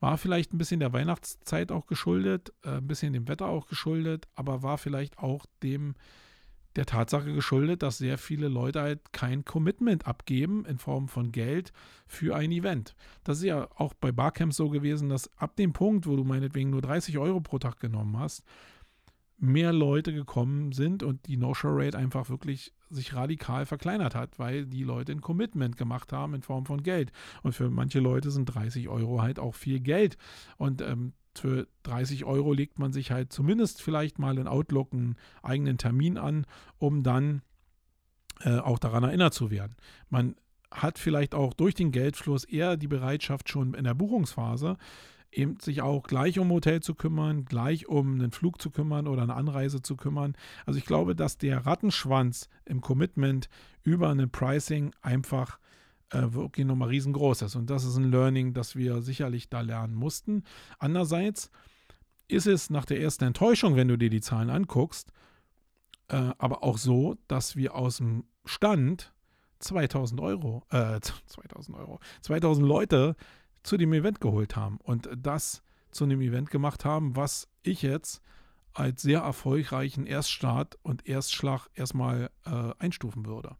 S1: war vielleicht ein bisschen der Weihnachtszeit auch geschuldet, äh, ein bisschen dem Wetter auch geschuldet, aber war vielleicht auch dem der Tatsache geschuldet, dass sehr viele Leute halt kein Commitment abgeben in Form von Geld für ein Event. Das ist ja auch bei Barcamps so gewesen, dass ab dem Punkt, wo du meinetwegen nur 30 Euro pro Tag genommen hast, mehr Leute gekommen sind und die No-Show-Rate einfach wirklich sich radikal verkleinert hat, weil die Leute ein Commitment gemacht haben in Form von Geld. Und für manche Leute sind 30 Euro halt auch viel Geld. Und ähm, für 30 Euro legt man sich halt zumindest vielleicht mal in Outlook einen eigenen Termin an, um dann äh, auch daran erinnert zu werden. Man hat vielleicht auch durch den Geldfluss eher die Bereitschaft schon in der Buchungsphase, eben sich auch gleich um Hotel zu kümmern, gleich um einen Flug zu kümmern oder eine Anreise zu kümmern. Also ich glaube, dass der Rattenschwanz im Commitment über ein Pricing einfach äh, wirklich nochmal riesengroß ist. Und das ist ein Learning, das wir sicherlich da lernen mussten. Andererseits ist es nach der ersten Enttäuschung, wenn du dir die Zahlen anguckst, äh, aber auch so, dass wir aus dem Stand 2000 Euro, äh, [LAUGHS] 2000 Euro, 2000 Leute zu dem Event geholt haben und das zu einem Event gemacht haben, was ich jetzt als sehr erfolgreichen Erststart und Erstschlag erstmal äh, einstufen würde.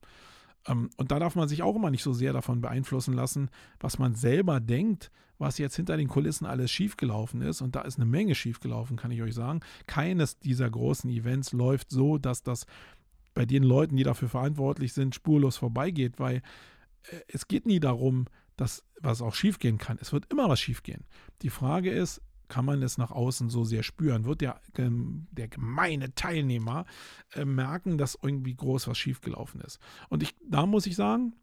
S1: Ähm, und da darf man sich auch immer nicht so sehr davon beeinflussen lassen, was man selber denkt, was jetzt hinter den Kulissen alles schiefgelaufen ist. Und da ist eine Menge schiefgelaufen, kann ich euch sagen. Keines dieser großen Events läuft so, dass das bei den Leuten, die dafür verantwortlich sind, spurlos vorbeigeht, weil äh, es geht nie darum, dass was auch schiefgehen kann. Es wird immer was schiefgehen. Die Frage ist, kann man es nach außen so sehr spüren? Wird der, der gemeine Teilnehmer äh, merken, dass irgendwie groß was schiefgelaufen ist? Und ich, da muss ich sagen,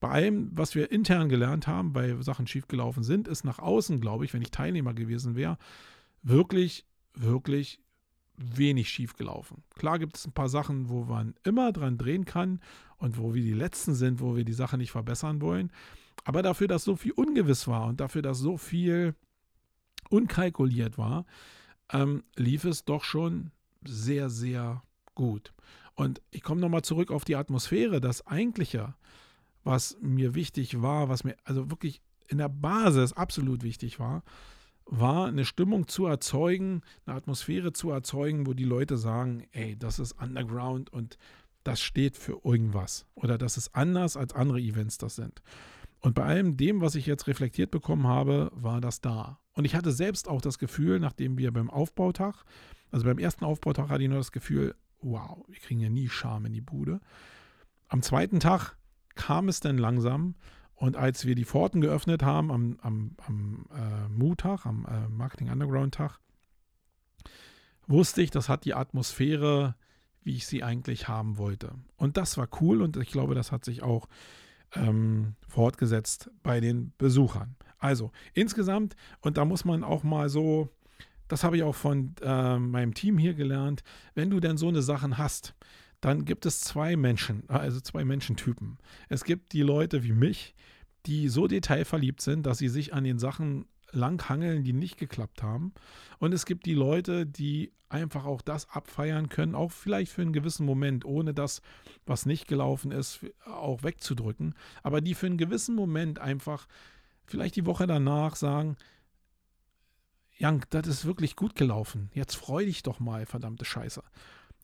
S1: bei allem, was wir intern gelernt haben, bei Sachen schiefgelaufen sind, ist nach außen, glaube ich, wenn ich Teilnehmer gewesen wäre, wirklich, wirklich wenig schiefgelaufen. Klar gibt es ein paar Sachen, wo man immer dran drehen kann und wo wir die Letzten sind, wo wir die Sache nicht verbessern wollen. Aber dafür, dass so viel ungewiss war und dafür, dass so viel unkalkuliert war, ähm, lief es doch schon sehr, sehr gut. Und ich komme nochmal zurück auf die Atmosphäre. Das eigentliche, was mir wichtig war, was mir also wirklich in der Basis absolut wichtig war, war eine Stimmung zu erzeugen, eine Atmosphäre zu erzeugen, wo die Leute sagen, ey, das ist Underground und das steht für irgendwas oder das ist anders als andere Events das sind. Und bei allem dem, was ich jetzt reflektiert bekommen habe, war das da. Und ich hatte selbst auch das Gefühl, nachdem wir beim Aufbautag, also beim ersten Aufbautag hatte ich nur das Gefühl, wow, wir kriegen ja nie Charme in die Bude. Am zweiten Tag kam es dann langsam und als wir die Pforten geöffnet haben am, am, am äh, MU-Tag, am äh, Marketing Underground-Tag, wusste ich, das hat die Atmosphäre, wie ich sie eigentlich haben wollte. Und das war cool und ich glaube, das hat sich auch ähm, fortgesetzt bei den Besuchern. Also insgesamt, und da muss man auch mal so, das habe ich auch von äh, meinem Team hier gelernt, wenn du denn so eine Sachen hast, dann gibt es zwei Menschen, also zwei Menschentypen. Es gibt die Leute wie mich, die so detailverliebt sind, dass sie sich an den Sachen langhangeln, die nicht geklappt haben. Und es gibt die Leute, die einfach auch das abfeiern können, auch vielleicht für einen gewissen Moment, ohne das, was nicht gelaufen ist, auch wegzudrücken. Aber die für einen gewissen Moment einfach vielleicht die Woche danach sagen, Jank, das ist wirklich gut gelaufen. Jetzt freu dich doch mal, verdammte Scheiße.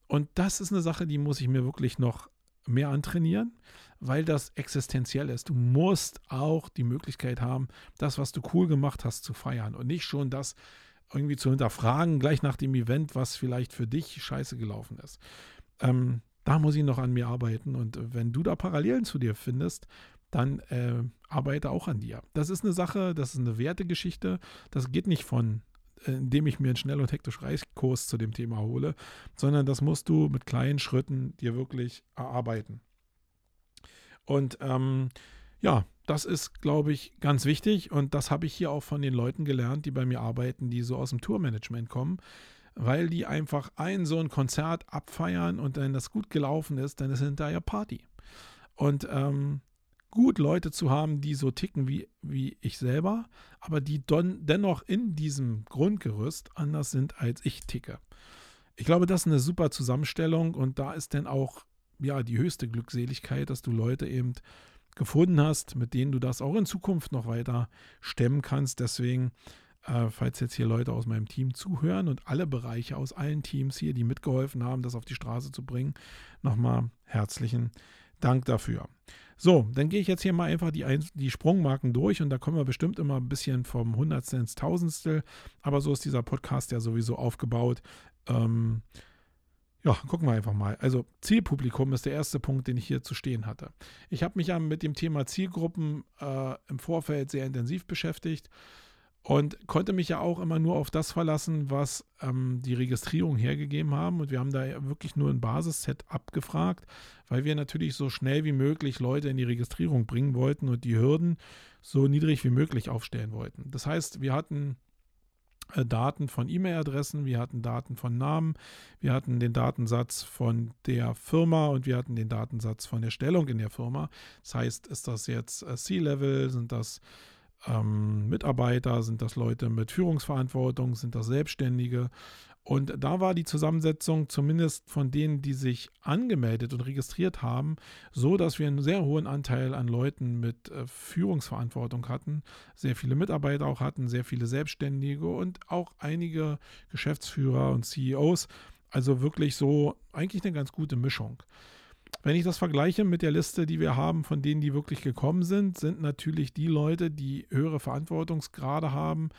S1: Und das ist eine Sache, die muss ich mir wirklich noch mehr antrainieren, weil das existenziell ist. Du musst auch die Möglichkeit haben, das, was du cool gemacht hast, zu feiern und nicht schon das irgendwie zu hinterfragen, gleich nach dem Event, was vielleicht für dich scheiße gelaufen ist. Ähm, da muss ich noch an mir arbeiten und wenn du da Parallelen zu dir findest, dann äh, arbeite auch an dir. Das ist eine Sache, das ist eine Wertegeschichte. Das geht nicht von indem ich mir einen schnell und hektisch Reichkurs zu dem Thema hole, sondern das musst du mit kleinen Schritten dir wirklich erarbeiten. Und ähm, ja, das ist, glaube ich, ganz wichtig und das habe ich hier auch von den Leuten gelernt, die bei mir arbeiten, die so aus dem Tourmanagement kommen, weil die einfach ein so ein Konzert abfeiern und wenn das gut gelaufen ist, dann ist hinterher Party. Und ähm, gut, Leute zu haben, die so ticken wie, wie ich selber, aber die don, dennoch in diesem Grundgerüst anders sind, als ich ticke. Ich glaube, das ist eine super Zusammenstellung und da ist dann auch ja die höchste Glückseligkeit, dass du Leute eben gefunden hast, mit denen du das auch in Zukunft noch weiter stemmen kannst. Deswegen, äh, falls jetzt hier Leute aus meinem Team zuhören und alle Bereiche aus allen Teams hier, die mitgeholfen haben, das auf die Straße zu bringen, nochmal herzlichen Dank dafür. So, dann gehe ich jetzt hier mal einfach die, die Sprungmarken durch und da kommen wir bestimmt immer ein bisschen vom Hundertstel ins Tausendstel. Aber so ist dieser Podcast ja sowieso aufgebaut. Ähm, ja, gucken wir einfach mal. Also Zielpublikum ist der erste Punkt, den ich hier zu stehen hatte. Ich habe mich ja mit dem Thema Zielgruppen äh, im Vorfeld sehr intensiv beschäftigt und konnte mich ja auch immer nur auf das verlassen, was ähm, die Registrierung hergegeben haben. Und wir haben da wirklich nur ein Basisset abgefragt, weil wir natürlich so schnell wie möglich Leute in die Registrierung bringen wollten und die Hürden so niedrig wie möglich aufstellen wollten. Das heißt, wir hatten äh, Daten von E-Mail-Adressen, wir hatten Daten von Namen, wir hatten den Datensatz von der Firma und wir hatten den Datensatz von der Stellung in der Firma. Das heißt, ist das jetzt äh, C-Level, sind das ähm, Mitarbeiter, sind das Leute mit Führungsverantwortung, sind das Selbstständige. Und da war die Zusammensetzung zumindest von denen, die sich angemeldet und registriert haben, so, dass wir einen sehr hohen Anteil an Leuten mit äh, Führungsverantwortung hatten, sehr viele Mitarbeiter auch hatten, sehr viele Selbstständige und auch einige Geschäftsführer und CEOs. Also wirklich so eigentlich eine ganz gute Mischung. Wenn ich das vergleiche mit der Liste, die wir haben, von denen, die wirklich gekommen sind, sind natürlich die Leute, die höhere Verantwortungsgrade haben,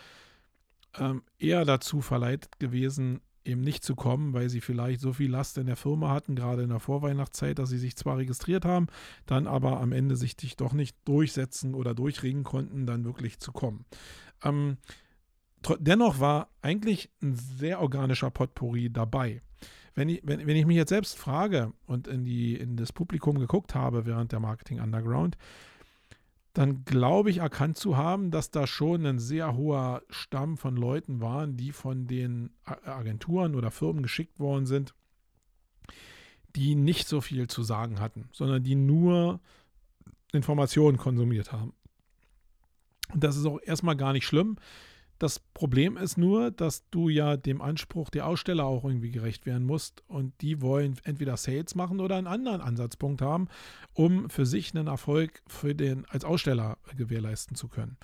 S1: ähm, eher dazu verleitet gewesen, eben nicht zu kommen, weil sie vielleicht so viel Last in der Firma hatten, gerade in der Vorweihnachtszeit, dass sie sich zwar registriert haben, dann aber am Ende sich doch nicht durchsetzen oder durchregen konnten, dann wirklich zu kommen. Ähm, dennoch war eigentlich ein sehr organischer Potpourri dabei wenn ich, wenn, wenn ich mich jetzt selbst frage und in, die, in das Publikum geguckt habe während der Marketing Underground, dann glaube ich erkannt zu haben, dass da schon ein sehr hoher Stamm von Leuten waren, die von den Agenturen oder Firmen geschickt worden sind, die nicht so viel zu sagen hatten, sondern die nur Informationen konsumiert haben. Und das ist auch erstmal gar nicht schlimm, das Problem ist nur, dass du ja dem Anspruch der Aussteller auch irgendwie gerecht werden musst und die wollen entweder Sales machen oder einen anderen Ansatzpunkt haben, um für sich einen Erfolg für den als Aussteller gewährleisten zu können.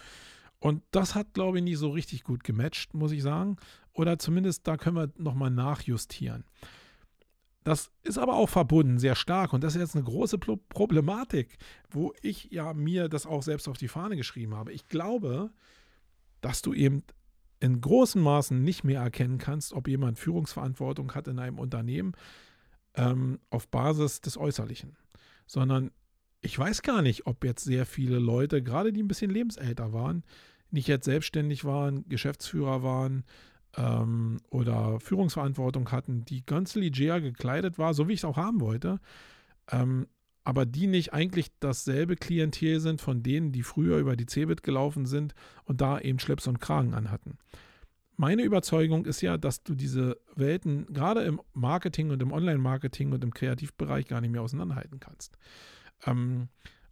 S1: Und das hat, glaube ich, nicht so richtig gut gematcht, muss ich sagen. Oder zumindest da können wir nochmal nachjustieren. Das ist aber auch verbunden, sehr stark. Und das ist jetzt eine große Problematik, wo ich ja mir das auch selbst auf die Fahne geschrieben habe. Ich glaube, dass du eben in großen Maßen nicht mehr erkennen kannst, ob jemand Führungsverantwortung hat in einem Unternehmen ähm, auf Basis des Äußerlichen, sondern ich weiß gar nicht, ob jetzt sehr viele Leute, gerade die ein bisschen lebensälter waren, nicht jetzt selbstständig waren, Geschäftsführer waren ähm, oder Führungsverantwortung hatten, die ganz leger gekleidet war, so wie ich es auch haben wollte, ähm, aber die nicht eigentlich dasselbe Klientel sind von denen, die früher über die Cebit gelaufen sind und da eben Schlips und Kragen anhatten. Meine Überzeugung ist ja, dass du diese Welten gerade im Marketing und im Online-Marketing und im Kreativbereich gar nicht mehr auseinanderhalten kannst. Ähm,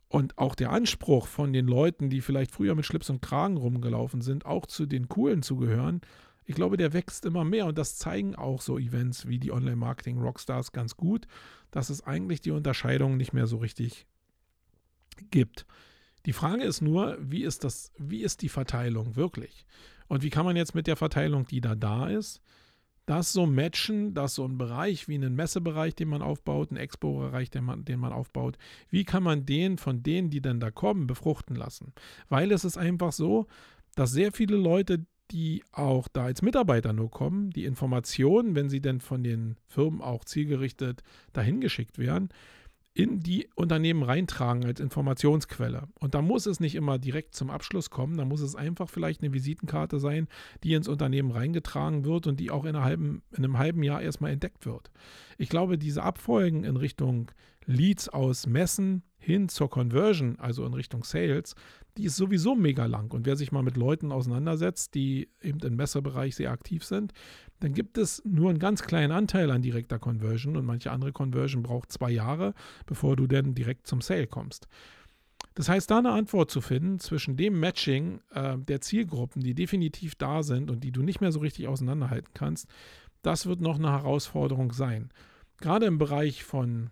S1: und auch der Anspruch von den Leuten, die vielleicht früher mit Schlips und Kragen rumgelaufen sind, auch zu den Coolen zu gehören, ich glaube, der wächst immer mehr und das zeigen auch so Events wie die Online-Marketing-Rockstars ganz gut, dass es eigentlich die Unterscheidung nicht mehr so richtig gibt. Die Frage ist nur, wie ist das, wie ist die Verteilung wirklich? Und wie kann man jetzt mit der Verteilung, die da da ist, das so matchen, dass so ein Bereich wie einen Messebereich, den man aufbaut, ein Expo-Bereich, den man, den man aufbaut, wie kann man den von denen, die dann da kommen, befruchten lassen? Weil es ist einfach so, dass sehr viele Leute, die auch da als Mitarbeiter nur kommen, die Informationen, wenn sie denn von den Firmen auch zielgerichtet dahin geschickt werden, in die Unternehmen reintragen als Informationsquelle. Und da muss es nicht immer direkt zum Abschluss kommen, da muss es einfach vielleicht eine Visitenkarte sein, die ins Unternehmen reingetragen wird und die auch in, in einem halben Jahr erstmal entdeckt wird. Ich glaube, diese Abfolgen in Richtung Leads aus Messen hin zur Conversion, also in Richtung Sales, die ist sowieso mega lang. Und wer sich mal mit Leuten auseinandersetzt, die eben im Messerbereich sehr aktiv sind, dann gibt es nur einen ganz kleinen Anteil an direkter Conversion und manche andere Conversion braucht zwei Jahre, bevor du dann direkt zum Sale kommst. Das heißt, da eine Antwort zu finden zwischen dem Matching äh, der Zielgruppen, die definitiv da sind und die du nicht mehr so richtig auseinanderhalten kannst, das wird noch eine Herausforderung sein. Gerade im Bereich von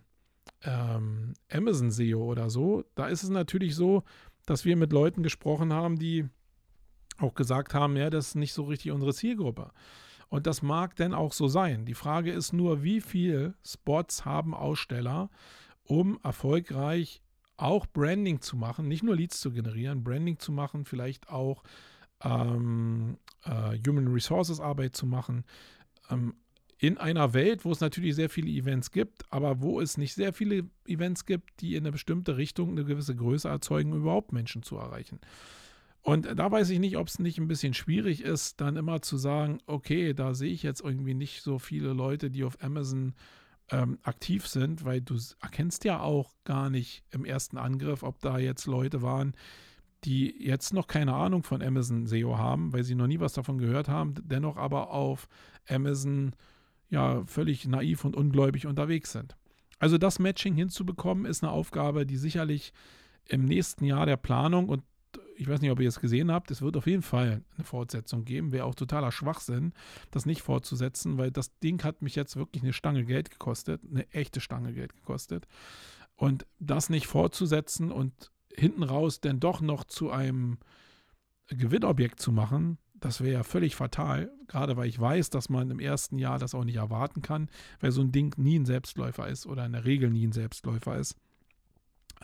S1: ähm, Amazon SEO oder so, da ist es natürlich so, dass wir mit Leuten gesprochen haben, die auch gesagt haben, ja, das ist nicht so richtig unsere Zielgruppe. Und das mag denn auch so sein. Die Frage ist nur, wie viele Spots haben Aussteller, um erfolgreich auch Branding zu machen, nicht nur Leads zu generieren, Branding zu machen, vielleicht auch ähm, äh, Human Resources Arbeit zu machen, ähm, in einer Welt, wo es natürlich sehr viele Events gibt, aber wo es nicht sehr viele Events gibt, die in eine bestimmte Richtung eine gewisse Größe erzeugen, überhaupt Menschen zu erreichen. Und da weiß ich nicht, ob es nicht ein bisschen schwierig ist, dann immer zu sagen, okay, da sehe ich jetzt irgendwie nicht so viele Leute, die auf Amazon ähm, aktiv sind, weil du erkennst ja auch gar nicht im ersten Angriff, ob da jetzt Leute waren, die jetzt noch keine Ahnung von Amazon SEO haben, weil sie noch nie was davon gehört haben, dennoch aber auf Amazon ja völlig naiv und ungläubig unterwegs sind. Also das Matching hinzubekommen, ist eine Aufgabe, die sicherlich im nächsten Jahr der Planung und ich weiß nicht, ob ihr es gesehen habt, es wird auf jeden Fall eine Fortsetzung geben. Wäre auch totaler Schwachsinn, das nicht fortzusetzen, weil das Ding hat mich jetzt wirklich eine Stange Geld gekostet, eine echte Stange Geld gekostet. Und das nicht fortzusetzen und hinten raus denn doch noch zu einem Gewinnobjekt zu machen, das wäre ja völlig fatal, gerade weil ich weiß, dass man im ersten Jahr das auch nicht erwarten kann, weil so ein Ding nie ein Selbstläufer ist oder in der Regel nie ein Selbstläufer ist.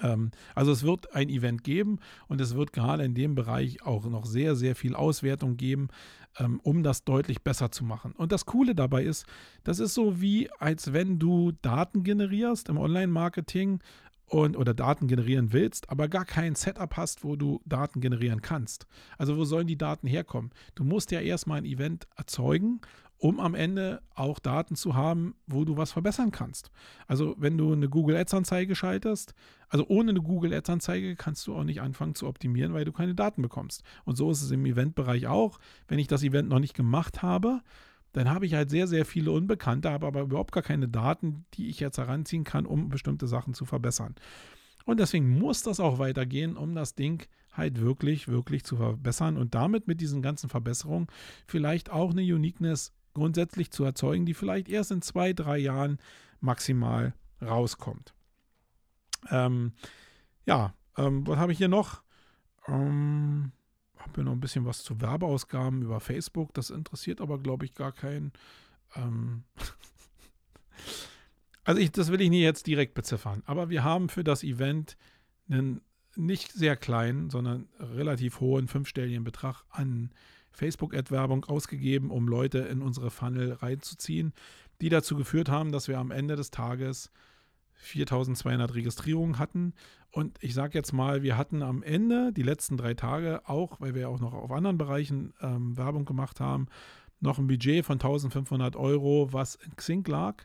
S1: Ähm, also es wird ein Event geben und es wird gerade in dem Bereich auch noch sehr, sehr viel Auswertung geben, ähm, um das deutlich besser zu machen. Und das Coole dabei ist, das ist so wie, als wenn du Daten generierst im Online-Marketing und oder Daten generieren willst, aber gar kein Setup hast, wo du Daten generieren kannst. Also wo sollen die Daten herkommen? Du musst ja erstmal ein Event erzeugen, um am Ende auch Daten zu haben, wo du was verbessern kannst. Also wenn du eine Google Ads Anzeige schaltest, also ohne eine Google Ads Anzeige kannst du auch nicht anfangen zu optimieren, weil du keine Daten bekommst. Und so ist es im Eventbereich auch. Wenn ich das Event noch nicht gemacht habe, dann habe ich halt sehr, sehr viele Unbekannte, habe aber überhaupt gar keine Daten, die ich jetzt heranziehen kann, um bestimmte Sachen zu verbessern. Und deswegen muss das auch weitergehen, um das Ding halt wirklich, wirklich zu verbessern und damit mit diesen ganzen Verbesserungen vielleicht auch eine Uniqueness grundsätzlich zu erzeugen, die vielleicht erst in zwei, drei Jahren maximal rauskommt. Ähm, ja, ähm, was habe ich hier noch? Ähm, habe hier noch ein bisschen was zu Werbeausgaben über Facebook. Das interessiert aber, glaube ich, gar keinen. Ähm [LAUGHS] also ich, das will ich nie jetzt direkt beziffern. Aber wir haben für das Event einen nicht sehr kleinen, sondern relativ hohen fünfstelligen Betrag an Facebook-Ad-Werbung ausgegeben, um Leute in unsere Funnel reinzuziehen, die dazu geführt haben, dass wir am Ende des Tages 4200 Registrierungen hatten. Und ich sage jetzt mal, wir hatten am Ende die letzten drei Tage auch, weil wir auch noch auf anderen Bereichen ähm, Werbung gemacht haben, noch ein Budget von 1500 Euro, was in Xing lag,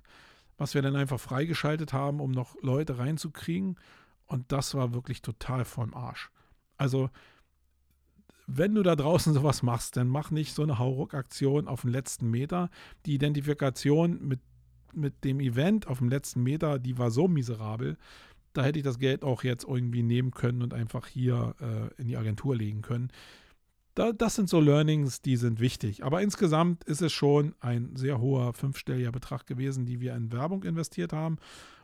S1: was wir dann einfach freigeschaltet haben, um noch Leute reinzukriegen. Und das war wirklich total vom Arsch. Also, wenn du da draußen sowas machst, dann mach nicht so eine Hauruck-Aktion auf den letzten Meter. Die Identifikation mit mit dem Event auf dem letzten Meter, die war so miserabel, da hätte ich das Geld auch jetzt irgendwie nehmen können und einfach hier äh, in die Agentur legen können. Da, das sind so Learnings, die sind wichtig. Aber insgesamt ist es schon ein sehr hoher fünfstelliger Betrag gewesen, die wir in Werbung investiert haben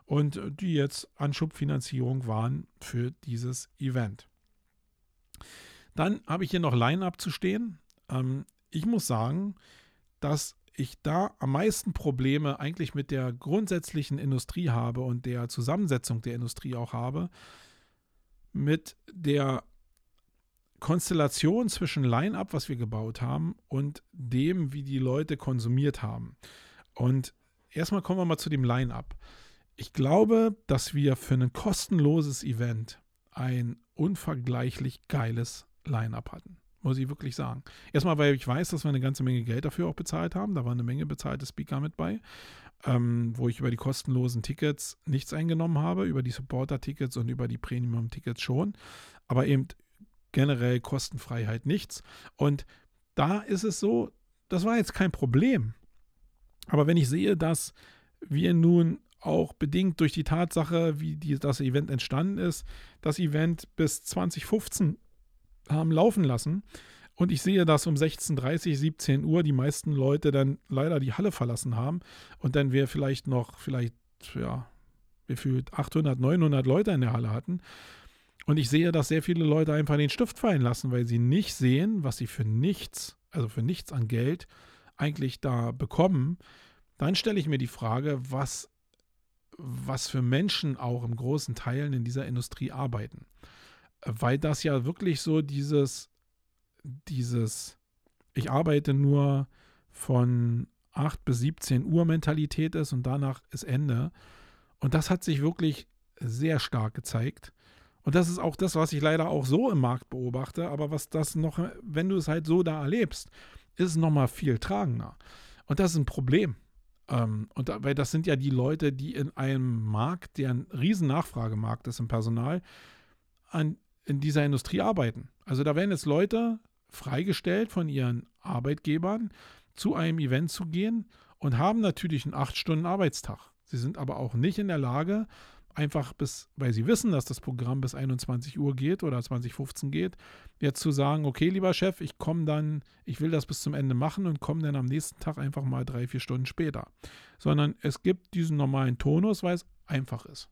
S1: und die jetzt Anschubfinanzierung waren für dieses Event. Dann habe ich hier noch Line-Up zu stehen. Ähm, ich muss sagen, dass ich da am meisten Probleme eigentlich mit der grundsätzlichen Industrie habe und der Zusammensetzung der Industrie auch habe, mit der Konstellation zwischen Line-up, was wir gebaut haben, und dem, wie die Leute konsumiert haben. Und erstmal kommen wir mal zu dem Line-up. Ich glaube, dass wir für ein kostenloses Event ein unvergleichlich geiles Line-up hatten muss ich wirklich sagen. Erstmal, weil ich weiß, dass wir eine ganze Menge Geld dafür auch bezahlt haben. Da war eine Menge bezahlte Speaker mit bei, ähm, wo ich über die kostenlosen Tickets nichts eingenommen habe, über die Supporter-Tickets und über die Premium-Tickets schon, aber eben generell Kostenfreiheit nichts. Und da ist es so, das war jetzt kein Problem. Aber wenn ich sehe, dass wir nun auch bedingt durch die Tatsache, wie die, das Event entstanden ist, das Event bis 2015 haben laufen lassen. Und ich sehe, dass um 16.30, 17 Uhr die meisten Leute dann leider die Halle verlassen haben. Und dann wir vielleicht noch, vielleicht, ja, gefühlt 800, 900 Leute in der Halle hatten. Und ich sehe, dass sehr viele Leute einfach den Stift fallen lassen, weil sie nicht sehen, was sie für nichts, also für nichts an Geld eigentlich da bekommen. Dann stelle ich mir die Frage, was, was für Menschen auch im großen Teilen in dieser Industrie arbeiten weil das ja wirklich so dieses, dieses, ich arbeite nur von 8 bis 17 Uhr Mentalität ist und danach ist Ende. Und das hat sich wirklich sehr stark gezeigt. Und das ist auch das, was ich leider auch so im Markt beobachte, aber was das noch, wenn du es halt so da erlebst, ist es nochmal viel tragender. Und das ist ein Problem. Ähm, und weil das sind ja die Leute, die in einem Markt, der ein riesen Nachfragemarkt ist im Personal, an, in dieser Industrie arbeiten. Also da werden jetzt Leute freigestellt von ihren Arbeitgebern, zu einem Event zu gehen und haben natürlich einen 8-Stunden-Arbeitstag. Sie sind aber auch nicht in der Lage, einfach bis, weil sie wissen, dass das Programm bis 21 Uhr geht oder 2015 geht, jetzt zu sagen, okay, lieber Chef, ich komme dann, ich will das bis zum Ende machen und komme dann am nächsten Tag einfach mal drei, vier Stunden später. Sondern es gibt diesen normalen Tonus, weil es einfach ist.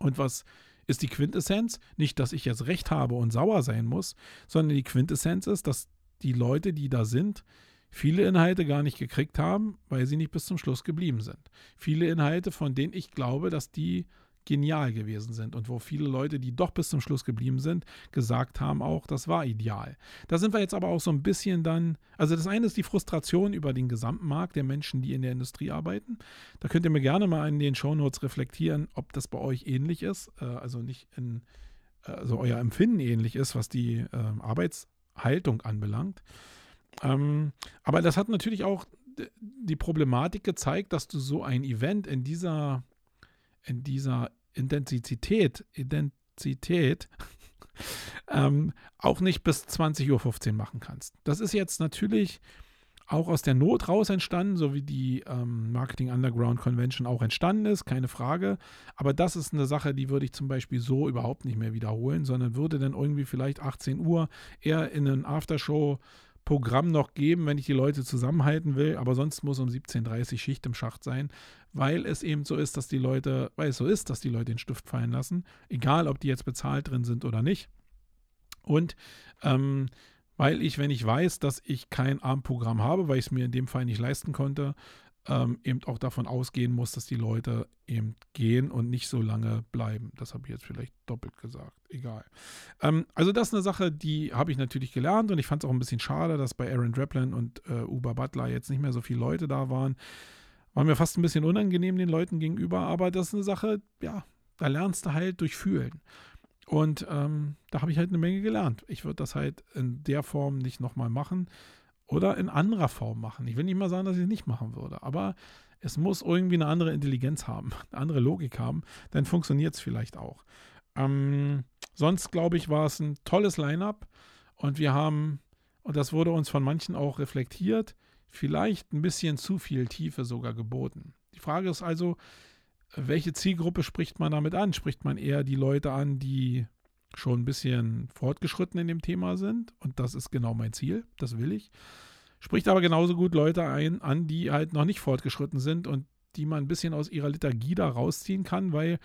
S1: Und was ist die Quintessenz? Nicht, dass ich jetzt recht habe und sauer sein muss, sondern die Quintessenz ist, dass die Leute, die da sind, viele Inhalte gar nicht gekriegt haben, weil sie nicht bis zum Schluss geblieben sind. Viele Inhalte, von denen ich glaube, dass die genial gewesen sind und wo viele Leute, die doch bis zum Schluss geblieben sind, gesagt haben auch, das war ideal. Da sind wir jetzt aber auch so ein bisschen dann, also das eine ist die Frustration über den gesamten Markt der Menschen, die in der Industrie arbeiten. Da könnt ihr mir gerne mal in den Shownotes reflektieren, ob das bei euch ähnlich ist, äh, also nicht in, also euer Empfinden ähnlich ist, was die ähm, Arbeitshaltung anbelangt. Ähm, aber das hat natürlich auch die Problematik gezeigt, dass du so ein Event in dieser, in dieser Intensität, Intensität [LAUGHS] ähm, auch nicht bis 20.15 Uhr machen kannst. Das ist jetzt natürlich auch aus der Not raus entstanden, so wie die ähm, Marketing Underground Convention auch entstanden ist, keine Frage. Aber das ist eine Sache, die würde ich zum Beispiel so überhaupt nicht mehr wiederholen, sondern würde dann irgendwie vielleicht 18 Uhr eher in einen Aftershow Programm noch geben, wenn ich die Leute zusammenhalten will, aber sonst muss um 17.30 Uhr Schicht im Schacht sein, weil es eben so ist, dass die Leute, weil es so ist, dass die Leute den Stift fallen lassen, egal ob die jetzt bezahlt drin sind oder nicht. Und ähm, weil ich, wenn ich weiß, dass ich kein Abendprogramm habe, weil ich es mir in dem Fall nicht leisten konnte, ähm, eben auch davon ausgehen muss, dass die Leute eben gehen und nicht so lange bleiben. Das habe ich jetzt vielleicht doppelt gesagt. Egal. Ähm, also das ist eine Sache, die habe ich natürlich gelernt und ich fand es auch ein bisschen schade, dass bei Aaron Draplin und äh, Uber Butler jetzt nicht mehr so viele Leute da waren. War mir fast ein bisschen unangenehm den Leuten gegenüber, aber das ist eine Sache, ja, da lernst du halt durch Fühlen. Und ähm, da habe ich halt eine Menge gelernt. Ich würde das halt in der Form nicht nochmal machen oder in anderer Form machen. Ich will nicht mal sagen, dass ich es nicht machen würde, aber es muss irgendwie eine andere Intelligenz haben, [LAUGHS] eine andere Logik haben, dann funktioniert es vielleicht auch. Ähm, sonst, glaube ich, war es ein tolles Line-up und wir haben, und das wurde uns von manchen auch reflektiert, vielleicht ein bisschen zu viel Tiefe sogar geboten. Die Frage ist also, welche Zielgruppe spricht man damit an? Spricht man eher die Leute an, die schon ein bisschen fortgeschritten in dem Thema sind. Und das ist genau mein Ziel. Das will ich. Spricht aber genauso gut Leute ein, an, die halt noch nicht fortgeschritten sind und die man ein bisschen aus ihrer Liturgie da rausziehen kann, weil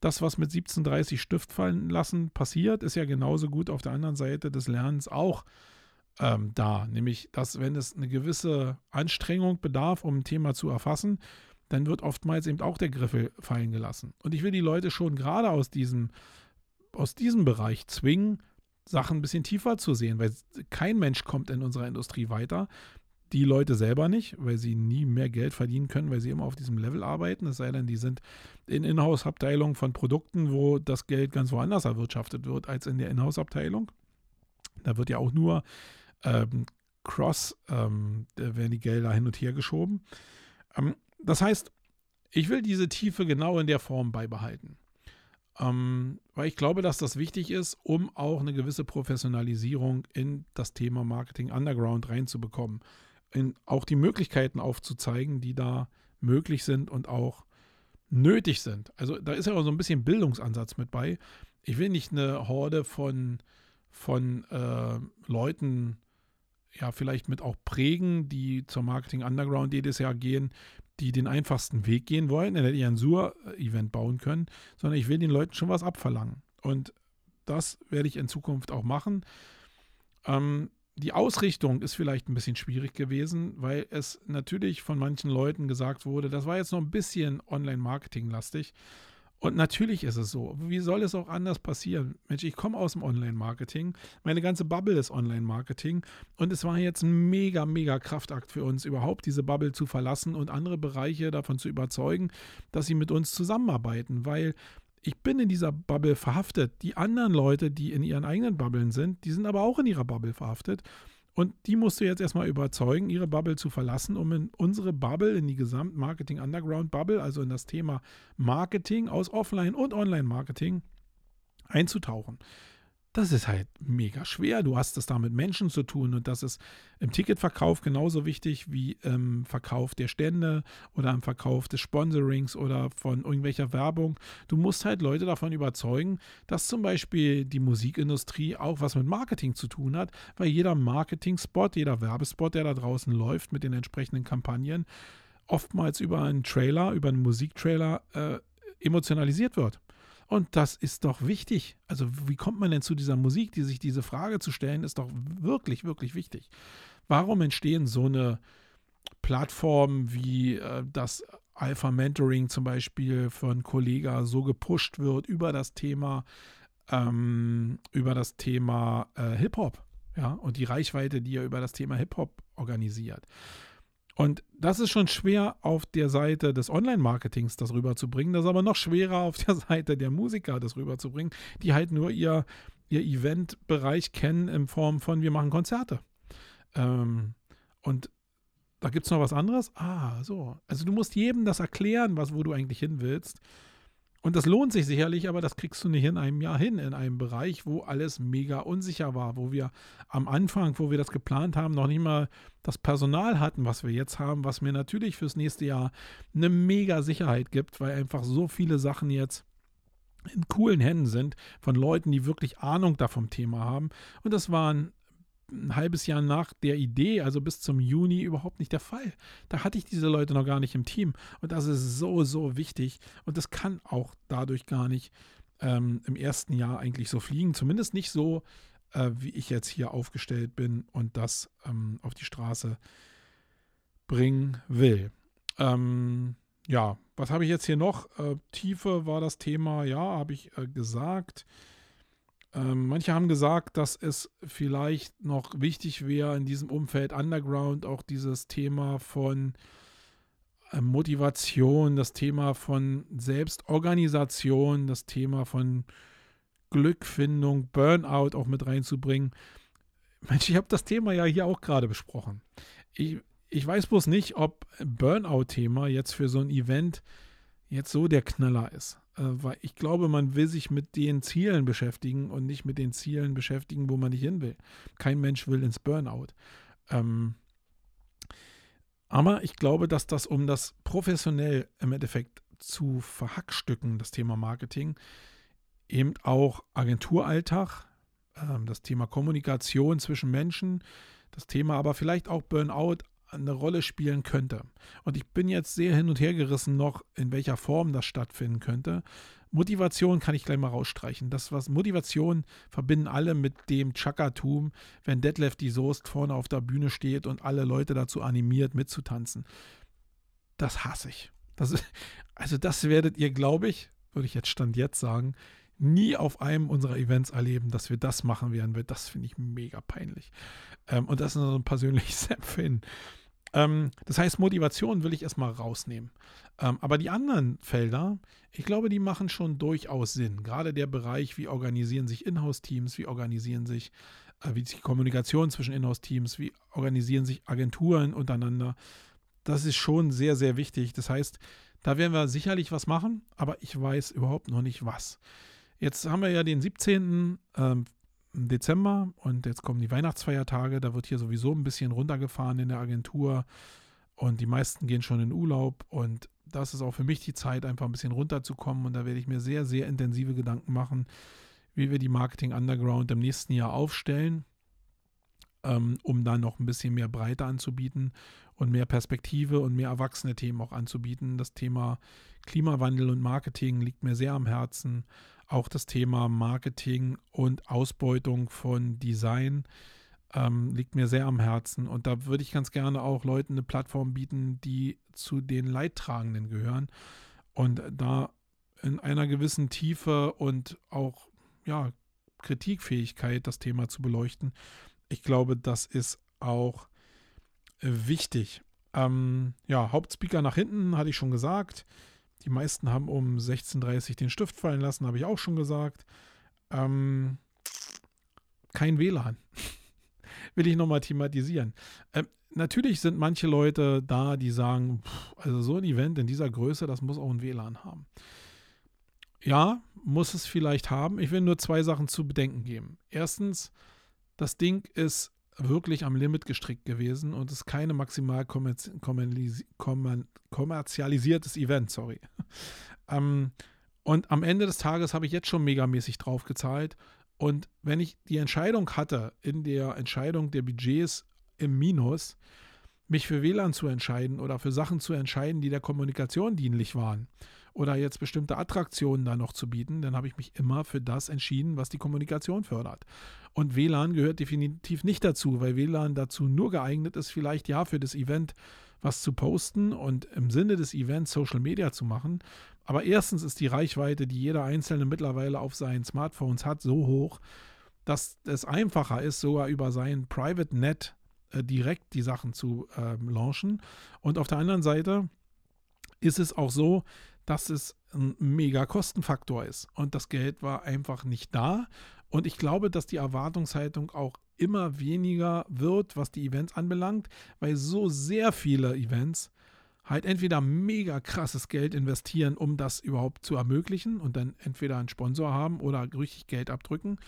S1: das, was mit 1730 Stift fallen lassen passiert, ist ja genauso gut auf der anderen Seite des Lernens auch ähm, da. Nämlich, dass wenn es eine gewisse Anstrengung bedarf, um ein Thema zu erfassen, dann wird oftmals eben auch der Griffel fallen gelassen. Und ich will die Leute schon gerade aus diesem aus diesem Bereich zwingen, Sachen ein bisschen tiefer zu sehen, weil kein Mensch kommt in unserer Industrie weiter. Die Leute selber nicht, weil sie nie mehr Geld verdienen können, weil sie immer auf diesem Level arbeiten. Es sei denn, die sind in Inhouse-Abteilungen von Produkten, wo das Geld ganz woanders erwirtschaftet wird als in der Inhouse-Abteilung. Da wird ja auch nur ähm, Cross, ähm, da werden die Gelder hin und her geschoben. Ähm, das heißt, ich will diese Tiefe genau in der Form beibehalten. Ähm, weil ich glaube, dass das wichtig ist, um auch eine gewisse Professionalisierung in das Thema Marketing Underground reinzubekommen. In, auch die Möglichkeiten aufzuzeigen, die da möglich sind und auch nötig sind. Also da ist ja auch so ein bisschen Bildungsansatz mit bei. Ich will nicht eine Horde von, von äh, Leuten, ja, vielleicht mit auch prägen, die zur Marketing Underground jedes Jahr gehen, die den einfachsten Weg gehen wollen, hätte ich ein Sur-Event bauen können, sondern ich will den Leuten schon was abverlangen. Und das werde ich in Zukunft auch machen. Ähm, die Ausrichtung ist vielleicht ein bisschen schwierig gewesen, weil es natürlich von manchen Leuten gesagt wurde, das war jetzt noch ein bisschen Online-Marketing-lastig. Und natürlich ist es so. Wie soll es auch anders passieren? Mensch, ich komme aus dem Online-Marketing. Meine ganze Bubble ist Online-Marketing. Und es war jetzt ein mega, mega Kraftakt für uns, überhaupt diese Bubble zu verlassen und andere Bereiche davon zu überzeugen, dass sie mit uns zusammenarbeiten. Weil ich bin in dieser Bubble verhaftet. Die anderen Leute, die in ihren eigenen Bubblen sind, die sind aber auch in ihrer Bubble verhaftet. Und die musst du jetzt erstmal überzeugen, ihre Bubble zu verlassen, um in unsere Bubble, in die Gesamtmarketing Underground Bubble, also in das Thema Marketing aus Offline- und Online-Marketing einzutauchen das ist halt mega schwer. Du hast es da mit Menschen zu tun und das ist im Ticketverkauf genauso wichtig wie im Verkauf der Stände oder im Verkauf des Sponsorings oder von irgendwelcher Werbung. Du musst halt Leute davon überzeugen, dass zum Beispiel die Musikindustrie auch was mit Marketing zu tun hat, weil jeder Marketing-Spot, jeder Werbespot, der da draußen läuft mit den entsprechenden Kampagnen, oftmals über einen Trailer, über einen Musiktrailer äh, emotionalisiert wird. Und das ist doch wichtig. Also wie kommt man denn zu dieser Musik, die sich diese Frage zu stellen, ist doch wirklich, wirklich wichtig. Warum entstehen so eine Plattformen wie äh, das Alpha Mentoring zum Beispiel von Kollega so gepusht wird über das Thema, ähm, Thema äh, Hip-Hop, ja, und die Reichweite, die er über das Thema Hip-Hop organisiert. Und das ist schon schwer auf der Seite des Online-Marketings das rüberzubringen. Das ist aber noch schwerer auf der [LAUGHS] Seite der Musiker das rüberzubringen, die halt nur ihr, ihr Event-Bereich kennen in Form von wir machen Konzerte. Ähm, und da gibt es noch was anderes? Ah, so. Also du musst jedem das erklären, was, wo du eigentlich hin willst. Und das lohnt sich sicherlich, aber das kriegst du nicht in einem Jahr hin, in einem Bereich, wo alles mega unsicher war, wo wir am Anfang, wo wir das geplant haben, noch nicht mal das Personal hatten, was wir jetzt haben, was mir natürlich fürs nächste Jahr eine mega Sicherheit gibt, weil einfach so viele Sachen jetzt in coolen Händen sind von Leuten, die wirklich Ahnung da vom Thema haben. Und das waren ein halbes Jahr nach der Idee, also bis zum Juni, überhaupt nicht der Fall. Da hatte ich diese Leute noch gar nicht im Team. Und das ist so, so wichtig. Und das kann auch dadurch gar nicht ähm, im ersten Jahr eigentlich so fliegen. Zumindest nicht so, äh, wie ich jetzt hier aufgestellt bin und das ähm, auf die Straße bringen will. Ähm, ja, was habe ich jetzt hier noch? Äh, Tiefe war das Thema, ja, habe ich äh, gesagt. Ähm, manche haben gesagt, dass es vielleicht noch wichtig wäre, in diesem Umfeld Underground auch dieses Thema von äh, Motivation, das Thema von Selbstorganisation, das Thema von Glückfindung, Burnout auch mit reinzubringen. Mensch, ich habe das Thema ja hier auch gerade besprochen. Ich, ich weiß bloß nicht, ob Burnout-Thema jetzt für so ein Event jetzt so der Knaller ist. Äh, weil ich glaube, man will sich mit den Zielen beschäftigen und nicht mit den Zielen beschäftigen, wo man nicht hin will. Kein Mensch will ins Burnout. Ähm, aber ich glaube, dass das, um das professionell im Endeffekt zu verhackstücken, das Thema Marketing, eben auch Agenturalltag, ähm, das Thema Kommunikation zwischen Menschen, das Thema aber vielleicht auch Burnout eine Rolle spielen könnte. Und ich bin jetzt sehr hin und her gerissen noch, in welcher Form das stattfinden könnte. Motivation kann ich gleich mal rausstreichen. Das, was Motivation verbinden alle mit dem Chakatum, wenn Detlef die Soest vorne auf der Bühne steht und alle Leute dazu animiert, mitzutanzen. Das hasse ich. Das also, das werdet ihr, glaube ich, würde ich jetzt Stand jetzt sagen, nie auf einem unserer Events erleben, dass wir das machen werden. Das finde ich mega peinlich. Ähm, und das ist so ein persönliches [LAUGHS] Empfinden. Ähm, das heißt, Motivation will ich erstmal rausnehmen. Ähm, aber die anderen Felder, ich glaube, die machen schon durchaus Sinn. Gerade der Bereich, wie organisieren sich Inhouse-Teams, wie organisieren sich, äh, wie die Kommunikation zwischen Inhouse-Teams, wie organisieren sich Agenturen untereinander. Das ist schon sehr, sehr wichtig. Das heißt, da werden wir sicherlich was machen, aber ich weiß überhaupt noch nicht was. Jetzt haben wir ja den 17. Ähm, Dezember und jetzt kommen die Weihnachtsfeiertage. Da wird hier sowieso ein bisschen runtergefahren in der Agentur und die meisten gehen schon in Urlaub und das ist auch für mich die Zeit, einfach ein bisschen runterzukommen und da werde ich mir sehr, sehr intensive Gedanken machen, wie wir die Marketing Underground im nächsten Jahr aufstellen, ähm, um dann noch ein bisschen mehr Breite anzubieten und mehr Perspektive und mehr erwachsene Themen auch anzubieten. Das Thema Klimawandel und Marketing liegt mir sehr am Herzen auch das Thema Marketing und Ausbeutung von Design ähm, liegt mir sehr am Herzen. Und da würde ich ganz gerne auch Leuten eine Plattform bieten, die zu den Leidtragenden gehören und da in einer gewissen Tiefe und auch ja, Kritikfähigkeit das Thema zu beleuchten. Ich glaube, das ist auch wichtig. Ähm, ja, Hauptspeaker nach hinten, hatte ich schon gesagt. Die meisten haben um 16.30 Uhr den Stift fallen lassen, habe ich auch schon gesagt. Ähm, kein WLAN. [LAUGHS] Will ich nochmal thematisieren. Ähm, natürlich sind manche Leute da, die sagen, pff, also so ein Event in dieser Größe, das muss auch ein WLAN haben. Ja, muss es vielleicht haben. Ich will nur zwei Sachen zu bedenken geben. Erstens, das Ding ist wirklich am Limit gestrickt gewesen und ist keine maximal kommerzialisiertes Event, sorry. [LAUGHS] ähm, und am Ende des Tages habe ich jetzt schon megamäßig drauf gezahlt. Und wenn ich die Entscheidung hatte, in der Entscheidung der Budgets im Minus, mich für WLAN zu entscheiden oder für Sachen zu entscheiden, die der Kommunikation dienlich waren, oder jetzt bestimmte Attraktionen da noch zu bieten, dann habe ich mich immer für das entschieden, was die Kommunikation fördert. Und WLAN gehört definitiv nicht dazu, weil WLAN dazu nur geeignet ist, vielleicht ja für das Event was zu posten und im Sinne des Events Social Media zu machen. Aber erstens ist die Reichweite, die jeder Einzelne mittlerweile auf seinen Smartphones hat, so hoch, dass es einfacher ist, sogar über sein Private Net äh, direkt die Sachen zu äh, launchen. Und auf der anderen Seite ist es auch so, dass es ein mega Kostenfaktor ist. Und das Geld war einfach nicht da. Und ich glaube, dass die Erwartungshaltung auch immer weniger wird, was die Events anbelangt, weil so sehr viele Events halt entweder mega krasses Geld investieren, um das überhaupt zu ermöglichen und dann entweder einen Sponsor haben oder richtig Geld abdrücken,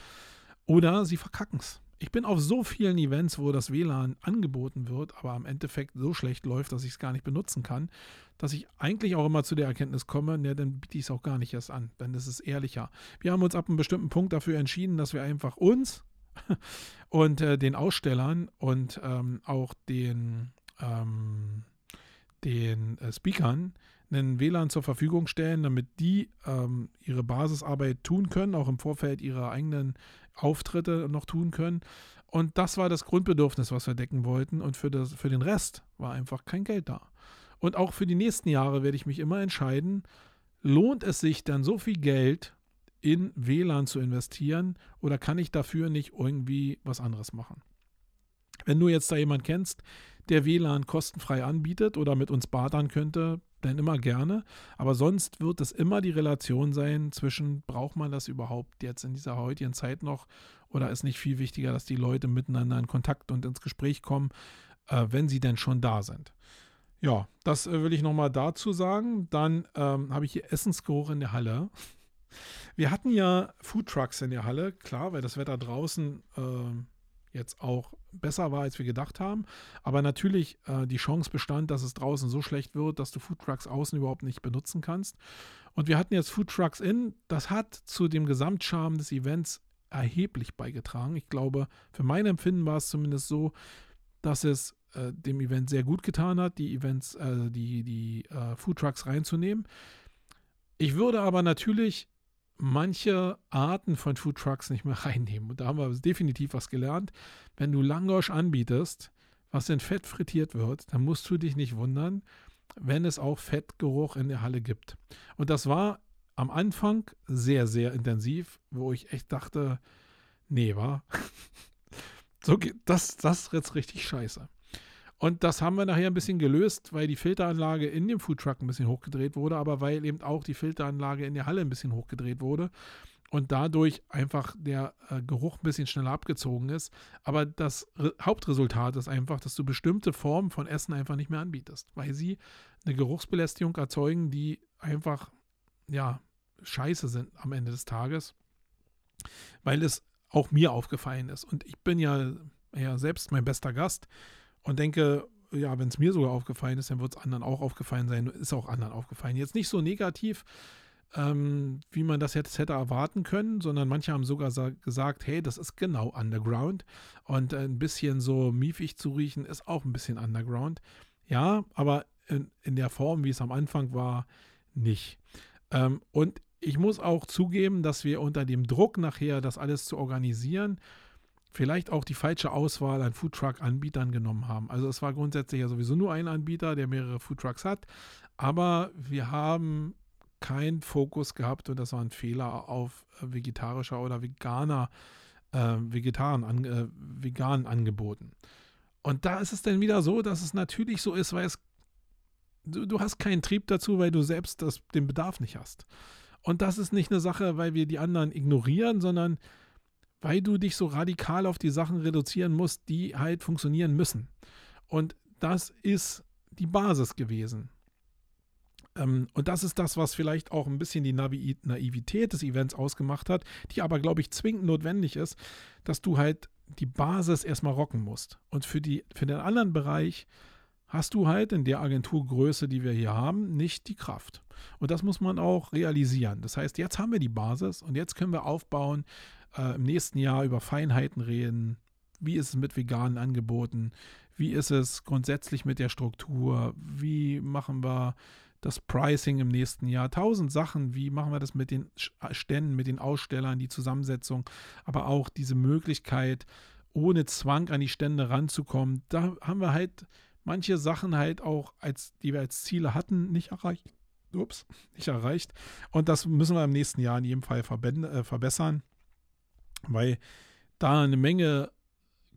S1: oder sie verkacken es ich bin auf so vielen Events, wo das WLAN angeboten wird, aber im Endeffekt so schlecht läuft, dass ich es gar nicht benutzen kann, dass ich eigentlich auch immer zu der Erkenntnis komme, ne, dann biete ich es auch gar nicht erst an, das ist ehrlicher. Wir haben uns ab einem bestimmten Punkt dafür entschieden, dass wir einfach uns [LAUGHS] und äh, den Ausstellern und ähm, auch den, ähm, den äh, Speakern einen WLAN zur Verfügung stellen, damit die ähm, ihre Basisarbeit tun können, auch im Vorfeld ihre eigenen Auftritte noch tun können. Und das war das Grundbedürfnis, was wir decken wollten. Und für, das, für den Rest war einfach kein Geld da. Und auch für die nächsten Jahre werde ich mich immer entscheiden, lohnt es sich dann so viel Geld in WLAN zu investieren oder kann ich dafür nicht irgendwie was anderes machen? Wenn du jetzt da jemand kennst, der WLAN kostenfrei anbietet oder mit uns bartern könnte, dann immer gerne. Aber sonst wird es immer die Relation sein zwischen, braucht man das überhaupt jetzt in dieser heutigen Zeit noch oder ist nicht viel wichtiger, dass die Leute miteinander in Kontakt und ins Gespräch kommen, äh, wenn sie denn schon da sind. Ja, das äh, will ich nochmal dazu sagen. Dann ähm, habe ich hier Essensgeruch in der Halle. Wir hatten ja Foodtrucks in der Halle, klar, weil das Wetter draußen äh, jetzt auch besser war, als wir gedacht haben. Aber natürlich äh, die Chance bestand, dass es draußen so schlecht wird, dass du Foodtrucks außen überhaupt nicht benutzen kannst. Und wir hatten jetzt Foodtrucks in. Das hat zu dem Gesamtcharme des Events erheblich beigetragen. Ich glaube, für mein Empfinden war es zumindest so, dass es äh, dem Event sehr gut getan hat, die Events, äh, die, die äh, Foodtrucks reinzunehmen. Ich würde aber natürlich manche Arten von Food Trucks nicht mehr [LAUGHS] reinnehmen. Und da haben wir definitiv was gelernt. Wenn du Langosch anbietest, was in Fett frittiert wird, dann musst du dich nicht wundern, wenn es auch Fettgeruch in der Halle gibt. Und das war am Anfang sehr, sehr intensiv, wo ich echt dachte, nee, war. [LAUGHS] so, das, das ist jetzt richtig scheiße. Und das haben wir nachher ein bisschen gelöst, weil die Filteranlage in dem Foodtruck ein bisschen hochgedreht wurde, aber weil eben auch die Filteranlage in der Halle ein bisschen hochgedreht wurde und dadurch einfach der äh, Geruch ein bisschen schneller abgezogen ist. Aber das Re Hauptresultat ist einfach, dass du bestimmte Formen von Essen einfach nicht mehr anbietest, weil sie eine Geruchsbelästigung erzeugen, die einfach, ja, scheiße sind am Ende des Tages, weil es auch mir aufgefallen ist. Und ich bin ja, ja selbst mein bester Gast und denke, ja, wenn es mir sogar aufgefallen ist, dann wird es anderen auch aufgefallen sein, ist auch anderen aufgefallen. Jetzt nicht so negativ, ähm, wie man das jetzt hätte erwarten können, sondern manche haben sogar gesagt, hey, das ist genau Underground und ein bisschen so miefig zu riechen ist auch ein bisschen Underground. Ja, aber in, in der Form, wie es am Anfang war, nicht. Ähm, und ich muss auch zugeben, dass wir unter dem Druck nachher das alles zu organisieren, vielleicht auch die falsche Auswahl an Foodtruck-Anbietern genommen haben. Also es war grundsätzlich ja sowieso nur ein Anbieter, der mehrere Foodtrucks hat, aber wir haben keinen Fokus gehabt und das war ein Fehler auf vegetarischer oder veganer äh, vegetaren, an, äh, veganen Angeboten. Und da ist es dann wieder so, dass es natürlich so ist, weil es Du, du hast keinen Trieb dazu, weil du selbst das, den Bedarf nicht hast. Und das ist nicht eine Sache, weil wir die anderen ignorieren, sondern weil du dich so radikal auf die Sachen reduzieren musst, die halt funktionieren müssen. Und das ist die Basis gewesen. Ähm, und das ist das, was vielleicht auch ein bisschen die Naivität des Events ausgemacht hat, die aber, glaube ich, zwingend notwendig ist, dass du halt die Basis erstmal rocken musst. Und für, die, für den anderen Bereich hast du halt in der Agenturgröße, die wir hier haben, nicht die Kraft. Und das muss man auch realisieren. Das heißt, jetzt haben wir die Basis und jetzt können wir aufbauen, äh, im nächsten Jahr über Feinheiten reden. Wie ist es mit veganen Angeboten? Wie ist es grundsätzlich mit der Struktur? Wie machen wir das Pricing im nächsten Jahr? Tausend Sachen. Wie machen wir das mit den Ständen, mit den Ausstellern, die Zusammensetzung, aber auch diese Möglichkeit, ohne Zwang an die Stände ranzukommen. Da haben wir halt manche Sachen halt auch, als, die wir als Ziele hatten, nicht erreicht. Ups, nicht erreicht. Und das müssen wir im nächsten Jahr in jedem Fall äh, verbessern, weil da eine Menge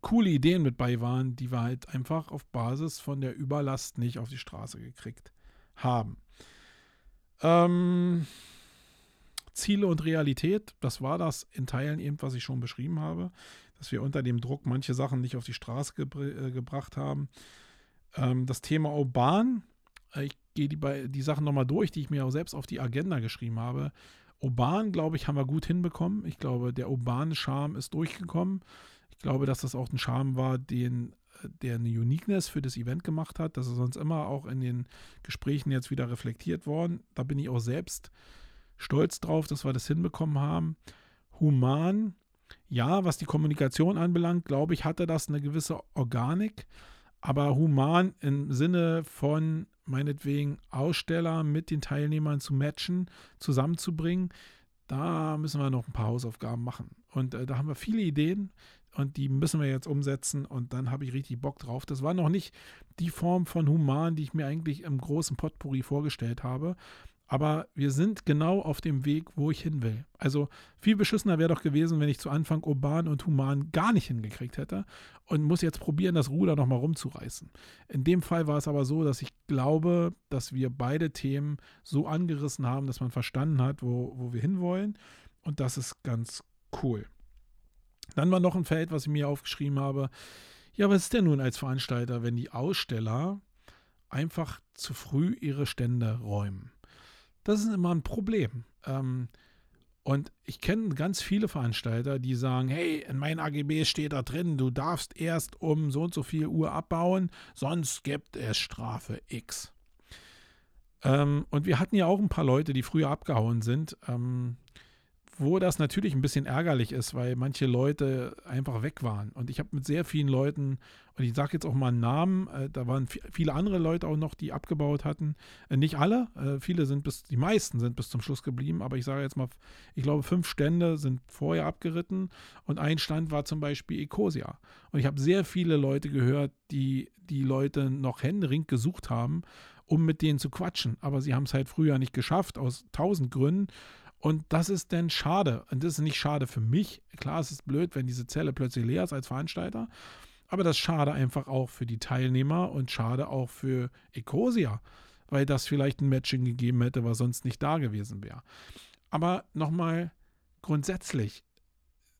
S1: coole Ideen mit bei waren, die wir halt einfach auf Basis von der Überlast nicht auf die Straße gekriegt haben. Ähm, Ziele und Realität, das war das in Teilen eben, was ich schon beschrieben habe, dass wir unter dem Druck manche Sachen nicht auf die Straße gebr äh, gebracht haben. Ähm, das Thema Urban, äh, ich gehe die, die Sachen nochmal durch, die ich mir auch selbst auf die Agenda geschrieben habe. Urban, glaube ich, haben wir gut hinbekommen. Ich glaube, der urbane Charme ist durchgekommen. Ich glaube, dass das auch ein Charme war, den, äh, der eine Uniqueness für das Event gemacht hat. Das ist sonst immer auch in den Gesprächen jetzt wieder reflektiert worden. Da bin ich auch selbst stolz drauf, dass wir das hinbekommen haben. Human, ja, was die Kommunikation anbelangt, glaube ich, hatte das eine gewisse Organik. Aber human im Sinne von meinetwegen Aussteller mit den Teilnehmern zu matchen, zusammenzubringen, da müssen wir noch ein paar Hausaufgaben machen. Und äh, da haben wir viele Ideen und die müssen wir jetzt umsetzen und dann habe ich richtig Bock drauf. Das war noch nicht die Form von Human, die ich mir eigentlich im großen Potpourri vorgestellt habe. Aber wir sind genau auf dem Weg, wo ich hin will. Also viel beschissener wäre doch gewesen, wenn ich zu Anfang urban und human gar nicht hingekriegt hätte und muss jetzt probieren, das Ruder nochmal rumzureißen. In dem Fall war es aber so, dass ich glaube, dass wir beide Themen so angerissen haben, dass man verstanden hat, wo, wo wir hinwollen. Und das ist ganz cool. Dann war noch ein Feld, was ich mir aufgeschrieben habe. Ja, was ist denn nun als Veranstalter, wenn die Aussteller einfach zu früh ihre Stände räumen? Das ist immer ein Problem. Ähm, und ich kenne ganz viele Veranstalter, die sagen, hey, in meinen AGB steht da drin, du darfst erst um so und so viel Uhr abbauen, sonst gibt es Strafe X. Ähm, und wir hatten ja auch ein paar Leute, die früher abgehauen sind. Ähm, wo das natürlich ein bisschen ärgerlich ist, weil manche Leute einfach weg waren. Und ich habe mit sehr vielen Leuten, und ich sage jetzt auch mal einen Namen, äh, da waren viele andere Leute auch noch, die abgebaut hatten. Äh, nicht alle, äh, viele sind bis, die meisten sind bis zum Schluss geblieben, aber ich sage jetzt mal, ich glaube, fünf Stände sind vorher abgeritten und ein Stand war zum Beispiel Ecosia. Und ich habe sehr viele Leute gehört, die die Leute noch händeringend gesucht haben, um mit denen zu quatschen. Aber sie haben es halt früher nicht geschafft, aus tausend Gründen. Und das ist dann schade. Und das ist nicht schade für mich. Klar, es ist blöd, wenn diese Zelle plötzlich leer ist als Veranstalter. Aber das ist schade einfach auch für die Teilnehmer und schade auch für Ecosia, weil das vielleicht ein Matching gegeben hätte, was sonst nicht da gewesen wäre. Aber nochmal grundsätzlich,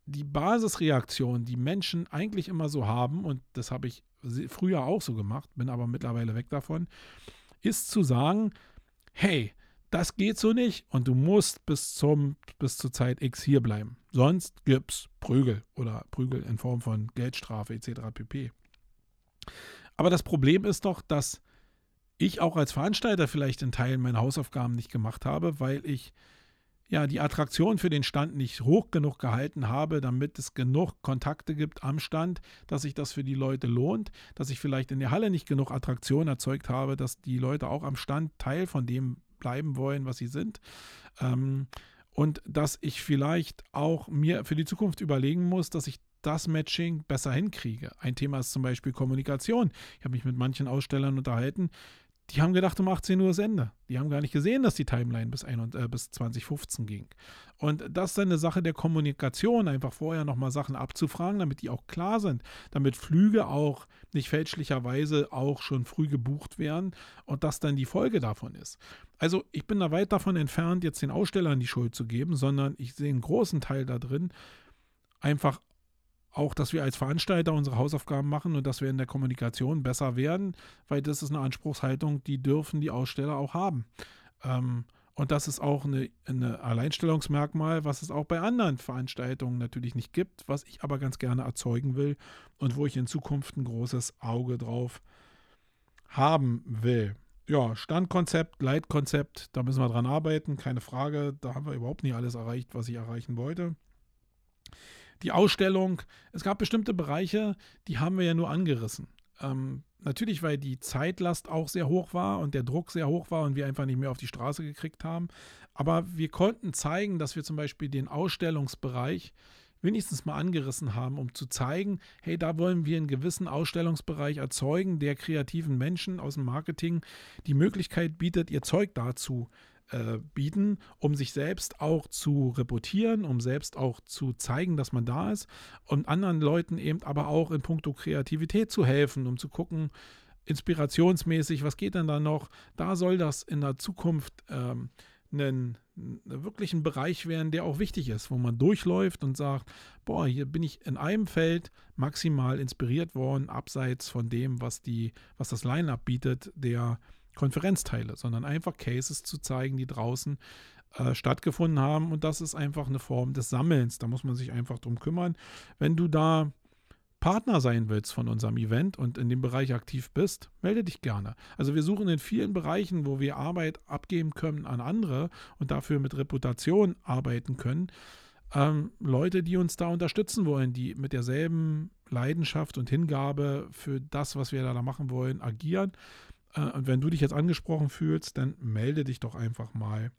S1: die Basisreaktion, die Menschen eigentlich immer so haben, und das habe ich früher auch so gemacht, bin aber mittlerweile weg davon, ist zu sagen, hey, das geht so nicht und du musst bis, zum, bis zur Zeit X hier bleiben. Sonst gibt's Prügel oder Prügel in Form von Geldstrafe etc. pp. Aber das Problem ist doch, dass ich auch als Veranstalter vielleicht in Teilen meine Hausaufgaben nicht gemacht habe, weil ich ja die Attraktion für den Stand nicht hoch genug gehalten habe, damit es genug Kontakte gibt am Stand, dass sich das für die Leute lohnt, dass ich vielleicht in der Halle nicht genug Attraktion erzeugt habe, dass die Leute auch am Stand Teil von dem bleiben wollen, was sie sind. Ähm, und dass ich vielleicht auch mir für die Zukunft überlegen muss, dass ich das Matching besser hinkriege. Ein Thema ist zum Beispiel Kommunikation. Ich habe mich mit manchen Ausstellern unterhalten, die haben gedacht, um 18 Uhr ist Ende. Die haben gar nicht gesehen, dass die Timeline bis, ein, äh, bis 2015 ging. Und das ist eine Sache der Kommunikation, einfach vorher nochmal Sachen abzufragen, damit die auch klar sind, damit Flüge auch nicht fälschlicherweise auch schon früh gebucht werden und das dann die Folge davon ist. Also ich bin da weit davon entfernt, jetzt den Ausstellern die Schuld zu geben, sondern ich sehe einen großen Teil da drin, einfach auch, dass wir als Veranstalter unsere Hausaufgaben machen und dass wir in der Kommunikation besser werden, weil das ist eine Anspruchshaltung, die dürfen die Aussteller auch haben. Ähm, und das ist auch eine Alleinstellungsmerkmal, was es auch bei anderen Veranstaltungen natürlich nicht gibt, was ich aber ganz gerne erzeugen will und wo ich in Zukunft ein großes Auge drauf haben will. Ja, Standkonzept, Leitkonzept, da müssen wir dran arbeiten, keine Frage. Da haben wir überhaupt nicht alles erreicht, was ich erreichen wollte die Ausstellung, es gab bestimmte Bereiche, die haben wir ja nur angerissen. Ähm, natürlich, weil die Zeitlast auch sehr hoch war und der Druck sehr hoch war und wir einfach nicht mehr auf die Straße gekriegt haben. Aber wir konnten zeigen, dass wir zum Beispiel den Ausstellungsbereich wenigstens mal angerissen haben, um zu zeigen, hey, da wollen wir einen gewissen Ausstellungsbereich erzeugen, der kreativen Menschen aus dem Marketing die Möglichkeit bietet, ihr Zeug dazu äh, bieten, um sich selbst auch zu reportieren, um selbst auch zu zeigen, dass man da ist und anderen Leuten eben aber auch in puncto Kreativität zu helfen, um zu gucken, inspirationsmäßig, was geht denn da noch? Da soll das in der Zukunft ähm, einen, wirklich ein Bereich werden, der auch wichtig ist, wo man durchläuft und sagt, boah, hier bin ich in einem Feld maximal inspiriert worden, abseits von dem, was die, was das Line-up bietet, der Konferenzteile, sondern einfach Cases zu zeigen, die draußen äh, stattgefunden haben. Und das ist einfach eine Form des Sammelns. Da muss man sich einfach drum kümmern. Wenn du da Partner sein willst von unserem Event und in dem Bereich aktiv bist, melde dich gerne. Also wir suchen in vielen Bereichen, wo wir Arbeit abgeben können an andere und dafür mit Reputation arbeiten können, ähm, Leute, die uns da unterstützen wollen, die mit derselben Leidenschaft und Hingabe für das, was wir da machen wollen, agieren und wenn du dich jetzt angesprochen fühlst, dann melde dich doch einfach mal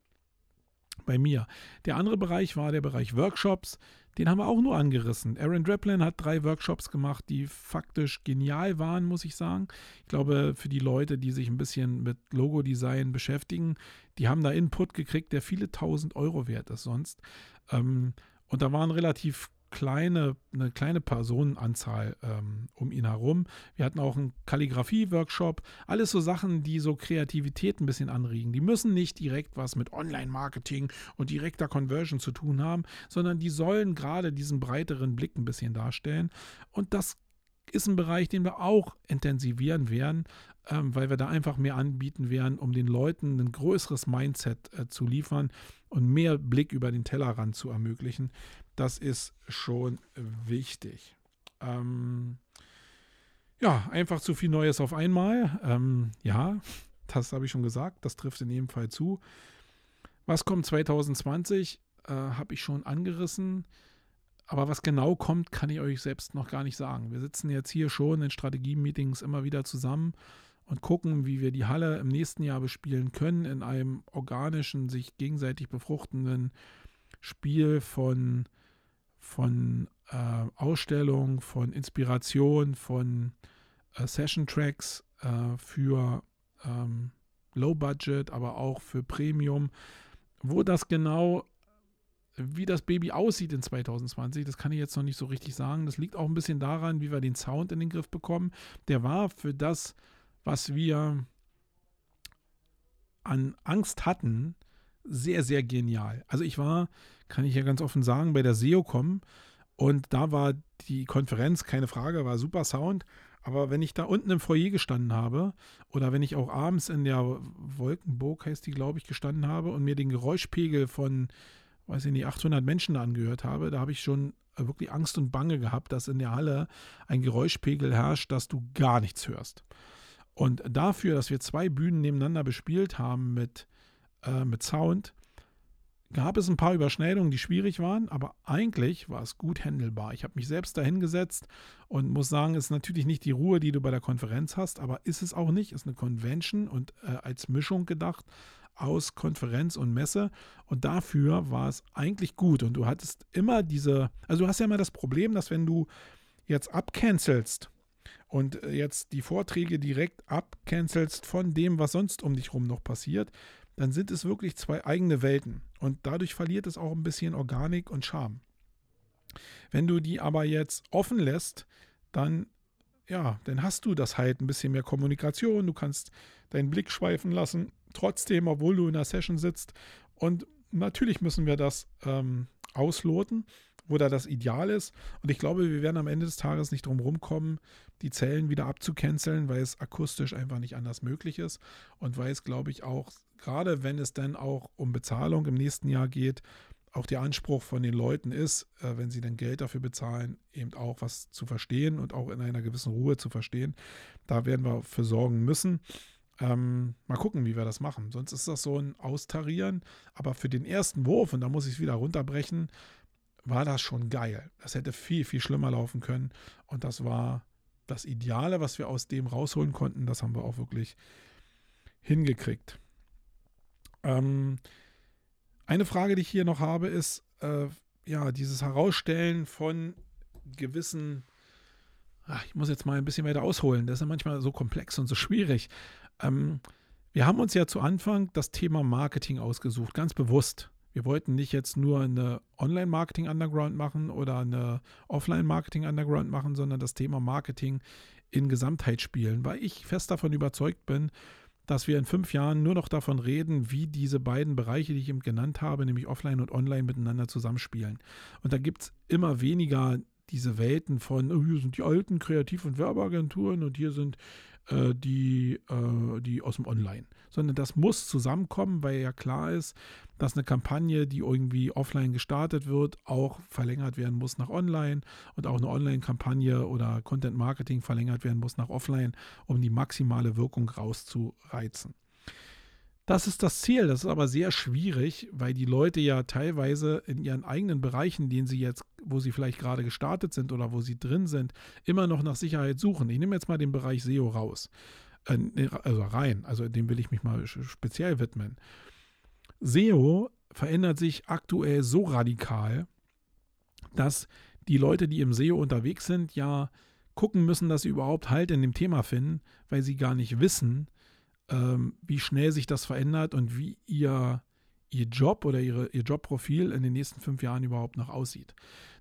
S1: bei mir. Der andere Bereich war der Bereich Workshops. Den haben wir auch nur angerissen. Aaron Draplin hat drei Workshops gemacht, die faktisch genial waren, muss ich sagen. Ich glaube, für die Leute, die sich ein bisschen mit Logo-Design beschäftigen, die haben da Input gekriegt, der viele tausend Euro wert ist sonst. Ähm, und da waren relativ kleine, eine kleine Personenanzahl ähm, um ihn herum. Wir hatten auch einen Kalligrafie-Workshop. Alles so Sachen, die so Kreativität ein bisschen anregen. Die müssen nicht direkt was mit Online-Marketing und direkter Conversion zu tun haben, sondern die sollen gerade diesen breiteren Blick ein bisschen darstellen. Und das ist ein Bereich, den wir auch intensivieren werden, ähm, weil wir da einfach mehr anbieten werden, um den Leuten ein größeres Mindset äh, zu liefern und mehr Blick über den Tellerrand zu ermöglichen. Das ist schon wichtig. Ähm, ja, einfach zu viel Neues auf einmal. Ähm, ja, das habe ich schon gesagt. Das trifft in jedem Fall zu. Was kommt 2020? Äh, habe ich schon angerissen. Aber was genau kommt, kann ich euch selbst noch gar nicht sagen. Wir sitzen jetzt hier schon in Strategie-Meetings immer wieder zusammen und gucken, wie wir die Halle im nächsten Jahr bespielen können in einem organischen, sich gegenseitig befruchtenden Spiel von von äh, Ausstellung, von Inspiration, von äh, Session-Tracks äh, für ähm, Low Budget, aber auch für Premium. Wo das genau, wie das Baby aussieht in 2020, das kann ich jetzt noch nicht so richtig sagen. Das liegt auch ein bisschen daran, wie wir den Sound in den Griff bekommen. Der war für das, was wir an Angst hatten, sehr, sehr genial. Also ich war kann ich ja ganz offen sagen, bei der SEOCom. Und da war die Konferenz, keine Frage, war super Sound. Aber wenn ich da unten im Foyer gestanden habe oder wenn ich auch abends in der Wolkenburg, heißt die, glaube ich, gestanden habe und mir den Geräuschpegel von, weiß ich nicht, 800 Menschen da angehört habe, da habe ich schon wirklich Angst und Bange gehabt, dass in der Halle ein Geräuschpegel herrscht, dass du gar nichts hörst. Und dafür, dass wir zwei Bühnen nebeneinander bespielt haben mit, äh, mit Sound, gab es ein paar Überschneidungen, die schwierig waren, aber eigentlich war es gut handelbar. Ich habe mich selbst dahingesetzt und muss sagen, es ist natürlich nicht die Ruhe, die du bei der Konferenz hast, aber ist es auch nicht. Ist eine Convention und äh, als Mischung gedacht aus Konferenz und Messe und dafür war es eigentlich gut und du hattest immer diese, also du hast ja immer das Problem, dass wenn du jetzt abcancelst und äh, jetzt die Vorträge direkt abcancelst von dem, was sonst um dich rum noch passiert, dann sind es wirklich zwei eigene Welten. Und dadurch verliert es auch ein bisschen Organik und Charme. Wenn du die aber jetzt offen lässt, dann ja, dann hast du das halt ein bisschen mehr Kommunikation. Du kannst deinen Blick schweifen lassen, trotzdem, obwohl du in der Session sitzt. Und natürlich müssen wir das ähm, ausloten, wo da das Ideal ist. Und ich glaube, wir werden am Ende des Tages nicht drum rumkommen, die Zellen wieder abzucanceln, weil es akustisch einfach nicht anders möglich ist. Und weil es, glaube ich, auch, gerade wenn es dann auch um Bezahlung im nächsten Jahr geht, auch der Anspruch von den Leuten ist, äh, wenn sie dann Geld dafür bezahlen, eben auch was zu verstehen und auch in einer gewissen Ruhe zu verstehen. Da werden wir für sorgen müssen. Ähm, mal gucken, wie wir das machen. Sonst ist das so ein Austarieren. Aber für den ersten Wurf, und da muss ich es wieder runterbrechen, war das schon geil. Das hätte viel, viel schlimmer laufen können. Und das war das Ideale, was wir aus dem rausholen konnten. Das haben wir auch wirklich hingekriegt. Ähm, eine Frage, die ich hier noch habe, ist, äh, ja, dieses Herausstellen von gewissen, ach, ich muss jetzt mal ein bisschen weiter ausholen, das ist ja manchmal so komplex und so schwierig. Ähm, wir haben uns ja zu Anfang das Thema Marketing ausgesucht, ganz bewusst. Wir wollten nicht jetzt nur eine Online-Marketing-Underground machen oder eine Offline-Marketing-Underground machen, sondern das Thema Marketing in Gesamtheit spielen, weil ich fest davon überzeugt bin, dass wir in fünf Jahren nur noch davon reden, wie diese beiden Bereiche, die ich eben genannt habe, nämlich Offline und Online miteinander zusammenspielen. Und da gibt es immer weniger diese Welten von, oh, hier sind die alten Kreativ- und Werbeagenturen und hier sind äh, die, äh, die aus dem Online. Sondern das muss zusammenkommen, weil ja klar ist, dass eine Kampagne, die irgendwie offline gestartet wird, auch verlängert werden muss nach online und auch eine Online-Kampagne oder Content Marketing verlängert werden muss nach offline, um die maximale Wirkung rauszureizen. Das ist das Ziel. Das ist aber sehr schwierig, weil die Leute ja teilweise in ihren eigenen Bereichen, denen sie jetzt, wo sie vielleicht gerade gestartet sind oder wo sie drin sind, immer noch nach Sicherheit suchen. Ich nehme jetzt mal den Bereich SEO raus. Äh, also rein. Also dem will ich mich mal speziell widmen. SEO verändert sich aktuell so radikal, dass die Leute, die im SEO unterwegs sind, ja gucken müssen, dass sie überhaupt Halt in dem Thema finden, weil sie gar nicht wissen, ähm, wie schnell sich das verändert und wie ihr, ihr Job oder ihre, ihr Jobprofil in den nächsten fünf Jahren überhaupt noch aussieht.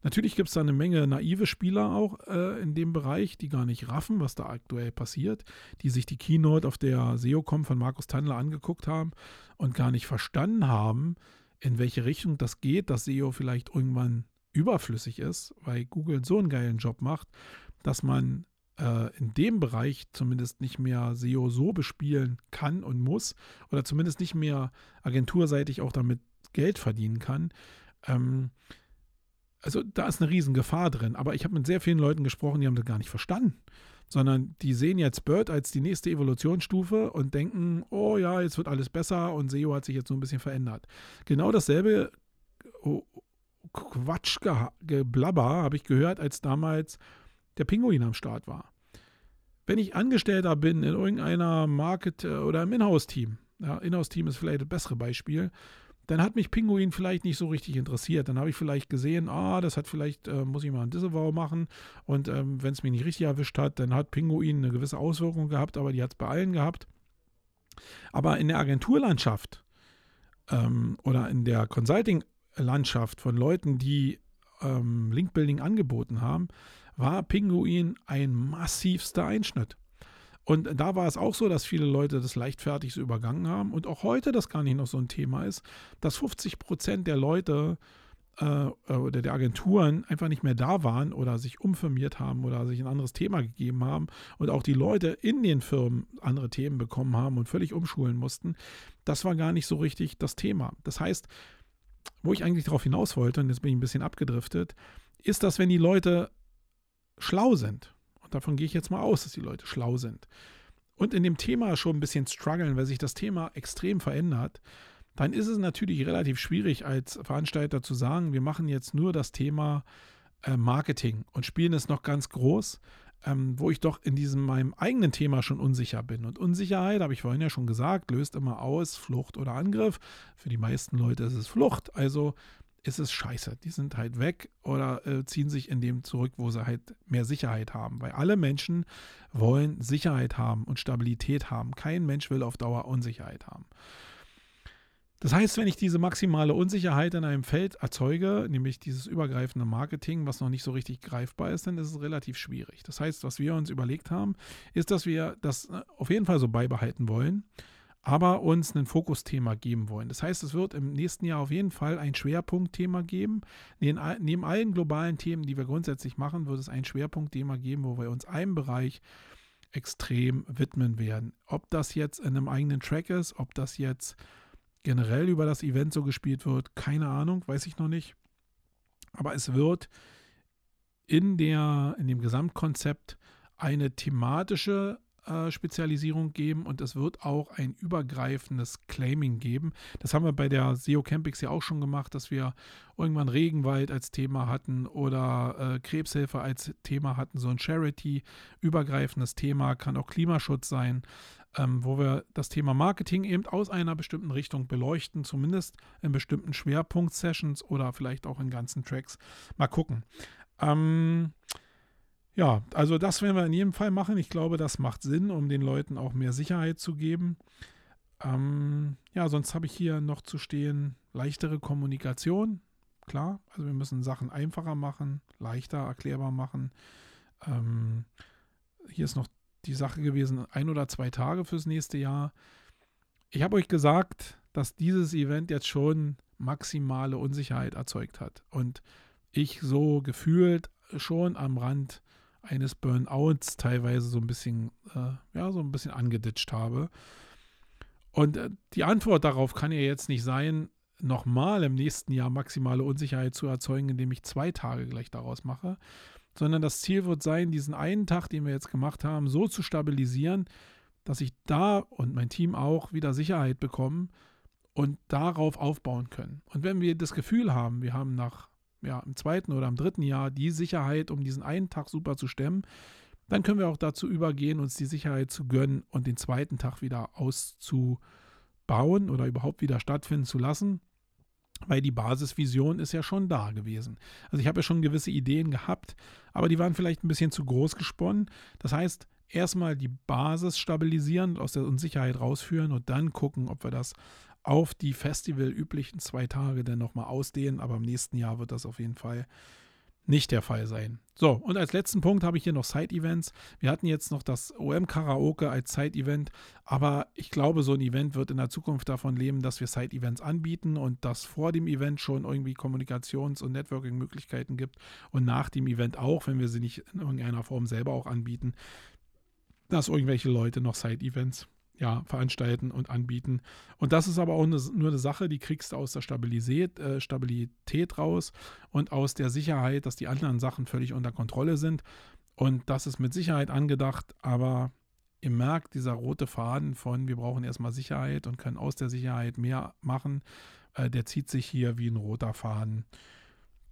S1: Natürlich gibt es da eine Menge naive Spieler auch äh, in dem Bereich, die gar nicht raffen, was da aktuell passiert, die sich die Keynote auf der SEOCom von Markus Tandler angeguckt haben und gar nicht verstanden haben, in welche Richtung das geht, dass SEO vielleicht irgendwann überflüssig ist, weil Google so einen geilen Job macht, dass man in dem Bereich zumindest nicht mehr SEO so bespielen kann und muss oder zumindest nicht mehr agenturseitig auch damit Geld verdienen kann. Ähm, also da ist eine Riesengefahr drin. Aber ich habe mit sehr vielen Leuten gesprochen, die haben das gar nicht verstanden. Sondern die sehen jetzt Bird als die nächste Evolutionsstufe und denken, oh ja, jetzt wird alles besser und SEO hat sich jetzt so ein bisschen verändert. Genau dasselbe oh, Quatschgeblabber habe ich gehört, als damals der Pinguin am Start war. Wenn ich Angestellter bin in irgendeiner Market- äh, oder im Inhouse-Team, ja, Inhouse-Team ist vielleicht das bessere Beispiel, dann hat mich Pinguin vielleicht nicht so richtig interessiert. Dann habe ich vielleicht gesehen, ah, das hat vielleicht, äh, muss ich mal ein Disavow machen. Und ähm, wenn es mich nicht richtig erwischt hat, dann hat Pinguin eine gewisse Auswirkung gehabt, aber die hat es bei allen gehabt. Aber in der Agenturlandschaft ähm, oder in der Consulting-Landschaft von Leuten, die ähm, Linkbuilding angeboten haben, war Pinguin ein massivster Einschnitt. Und da war es auch so, dass viele Leute das leichtfertig so übergangen haben und auch heute das gar nicht noch so ein Thema ist, dass 50 Prozent der Leute äh, oder der Agenturen einfach nicht mehr da waren oder sich umfirmiert haben oder sich ein anderes Thema gegeben haben und auch die Leute in den Firmen andere Themen bekommen haben und völlig umschulen mussten. Das war gar nicht so richtig das Thema. Das heißt, wo ich eigentlich darauf hinaus wollte, und jetzt bin ich ein bisschen abgedriftet, ist, dass wenn die Leute schlau sind, und davon gehe ich jetzt mal aus, dass die Leute schlau sind, und in dem Thema schon ein bisschen strugglen, weil sich das Thema extrem verändert, dann ist es natürlich relativ schwierig als Veranstalter zu sagen, wir machen jetzt nur das Thema äh, Marketing und spielen es noch ganz groß, ähm, wo ich doch in diesem meinem eigenen Thema schon unsicher bin. Und Unsicherheit, habe ich vorhin ja schon gesagt, löst immer aus Flucht oder Angriff. Für die meisten Leute ist es Flucht. Also ist es scheiße. Die sind halt weg oder äh, ziehen sich in dem zurück, wo sie halt mehr Sicherheit haben. Weil alle Menschen wollen Sicherheit haben und Stabilität haben. Kein Mensch will auf Dauer Unsicherheit haben. Das heißt, wenn ich diese maximale Unsicherheit in einem Feld erzeuge, nämlich dieses übergreifende Marketing, was noch nicht so richtig greifbar ist, dann ist es relativ schwierig. Das heißt, was wir uns überlegt haben, ist, dass wir das äh, auf jeden Fall so beibehalten wollen aber uns ein Fokusthema geben wollen. Das heißt, es wird im nächsten Jahr auf jeden Fall ein Schwerpunktthema geben. Neben, allen globalen Themen, die wir grundsätzlich machen, wird es ein Schwerpunktthema geben, wo wir uns einem Bereich extrem widmen werden. Ob das jetzt in einem eigenen Track ist, ob das jetzt generell über das Event so gespielt wird, keine Ahnung, weiß ich noch nicht. Aber es wird in, der, in dem Gesamtkonzept eine thematische äh, Spezialisierung geben und es wird auch ein übergreifendes Claiming geben. Das haben wir bei der SEO Campix ja auch schon gemacht, dass wir irgendwann Regenwald als Thema hatten oder äh, Krebshilfe als Thema hatten. So ein Charity-übergreifendes Thema kann auch Klimaschutz sein. Ähm, wo wir das Thema Marketing eben aus einer bestimmten Richtung beleuchten, zumindest in bestimmten Schwerpunkt-Sessions oder vielleicht auch in ganzen Tracks. Mal gucken. Ähm, ja, also das werden wir in jedem Fall machen. Ich glaube, das macht Sinn, um den Leuten auch mehr Sicherheit zu geben. Ähm, ja, sonst habe ich hier noch zu stehen, leichtere Kommunikation. Klar, also wir müssen Sachen einfacher machen, leichter erklärbar machen. Ähm, hier ist noch die Sache gewesen, ein oder zwei Tage fürs nächste Jahr. Ich habe euch gesagt, dass dieses Event jetzt schon maximale Unsicherheit erzeugt hat. Und ich so gefühlt schon am Rand eines Burnouts teilweise so ein bisschen, äh, ja, so ein bisschen angeditscht habe. Und äh, die Antwort darauf kann ja jetzt nicht sein, nochmal im nächsten Jahr maximale Unsicherheit zu erzeugen, indem ich zwei Tage gleich daraus mache, sondern das Ziel wird sein, diesen einen Tag, den wir jetzt gemacht haben, so zu stabilisieren, dass ich da und mein Team auch wieder Sicherheit bekommen und darauf aufbauen können. Und wenn wir das Gefühl haben, wir haben nach ja, im zweiten oder im dritten Jahr die Sicherheit, um diesen einen Tag super zu stemmen, dann können wir auch dazu übergehen, uns die Sicherheit zu gönnen und den zweiten Tag wieder auszubauen oder überhaupt wieder stattfinden zu lassen, weil die Basisvision ist ja schon da gewesen. Also ich habe ja schon gewisse Ideen gehabt, aber die waren vielleicht ein bisschen zu groß gesponnen. Das heißt, erstmal die Basis stabilisieren, aus der Unsicherheit rausführen und dann gucken, ob wir das auf die festivalüblichen zwei Tage dann nochmal ausdehnen, aber im nächsten Jahr wird das auf jeden Fall nicht der Fall sein. So, und als letzten Punkt habe ich hier noch Side-Events. Wir hatten jetzt noch das OM-Karaoke als Side-Event, aber ich glaube, so ein Event wird in der Zukunft davon leben, dass wir Side-Events anbieten und dass vor dem Event schon irgendwie Kommunikations- und Networking-Möglichkeiten gibt und nach dem Event auch, wenn wir sie nicht in irgendeiner Form selber auch anbieten, dass irgendwelche Leute noch Side-Events ja, veranstalten und anbieten. Und das ist aber auch eine, nur eine Sache, die kriegst du aus der Stabilität, äh, Stabilität raus und aus der Sicherheit, dass die anderen Sachen völlig unter Kontrolle sind. Und das ist mit Sicherheit angedacht, aber ihr merkt, dieser rote Faden von wir brauchen erstmal Sicherheit und können aus der Sicherheit mehr machen, äh, der zieht sich hier wie ein roter Faden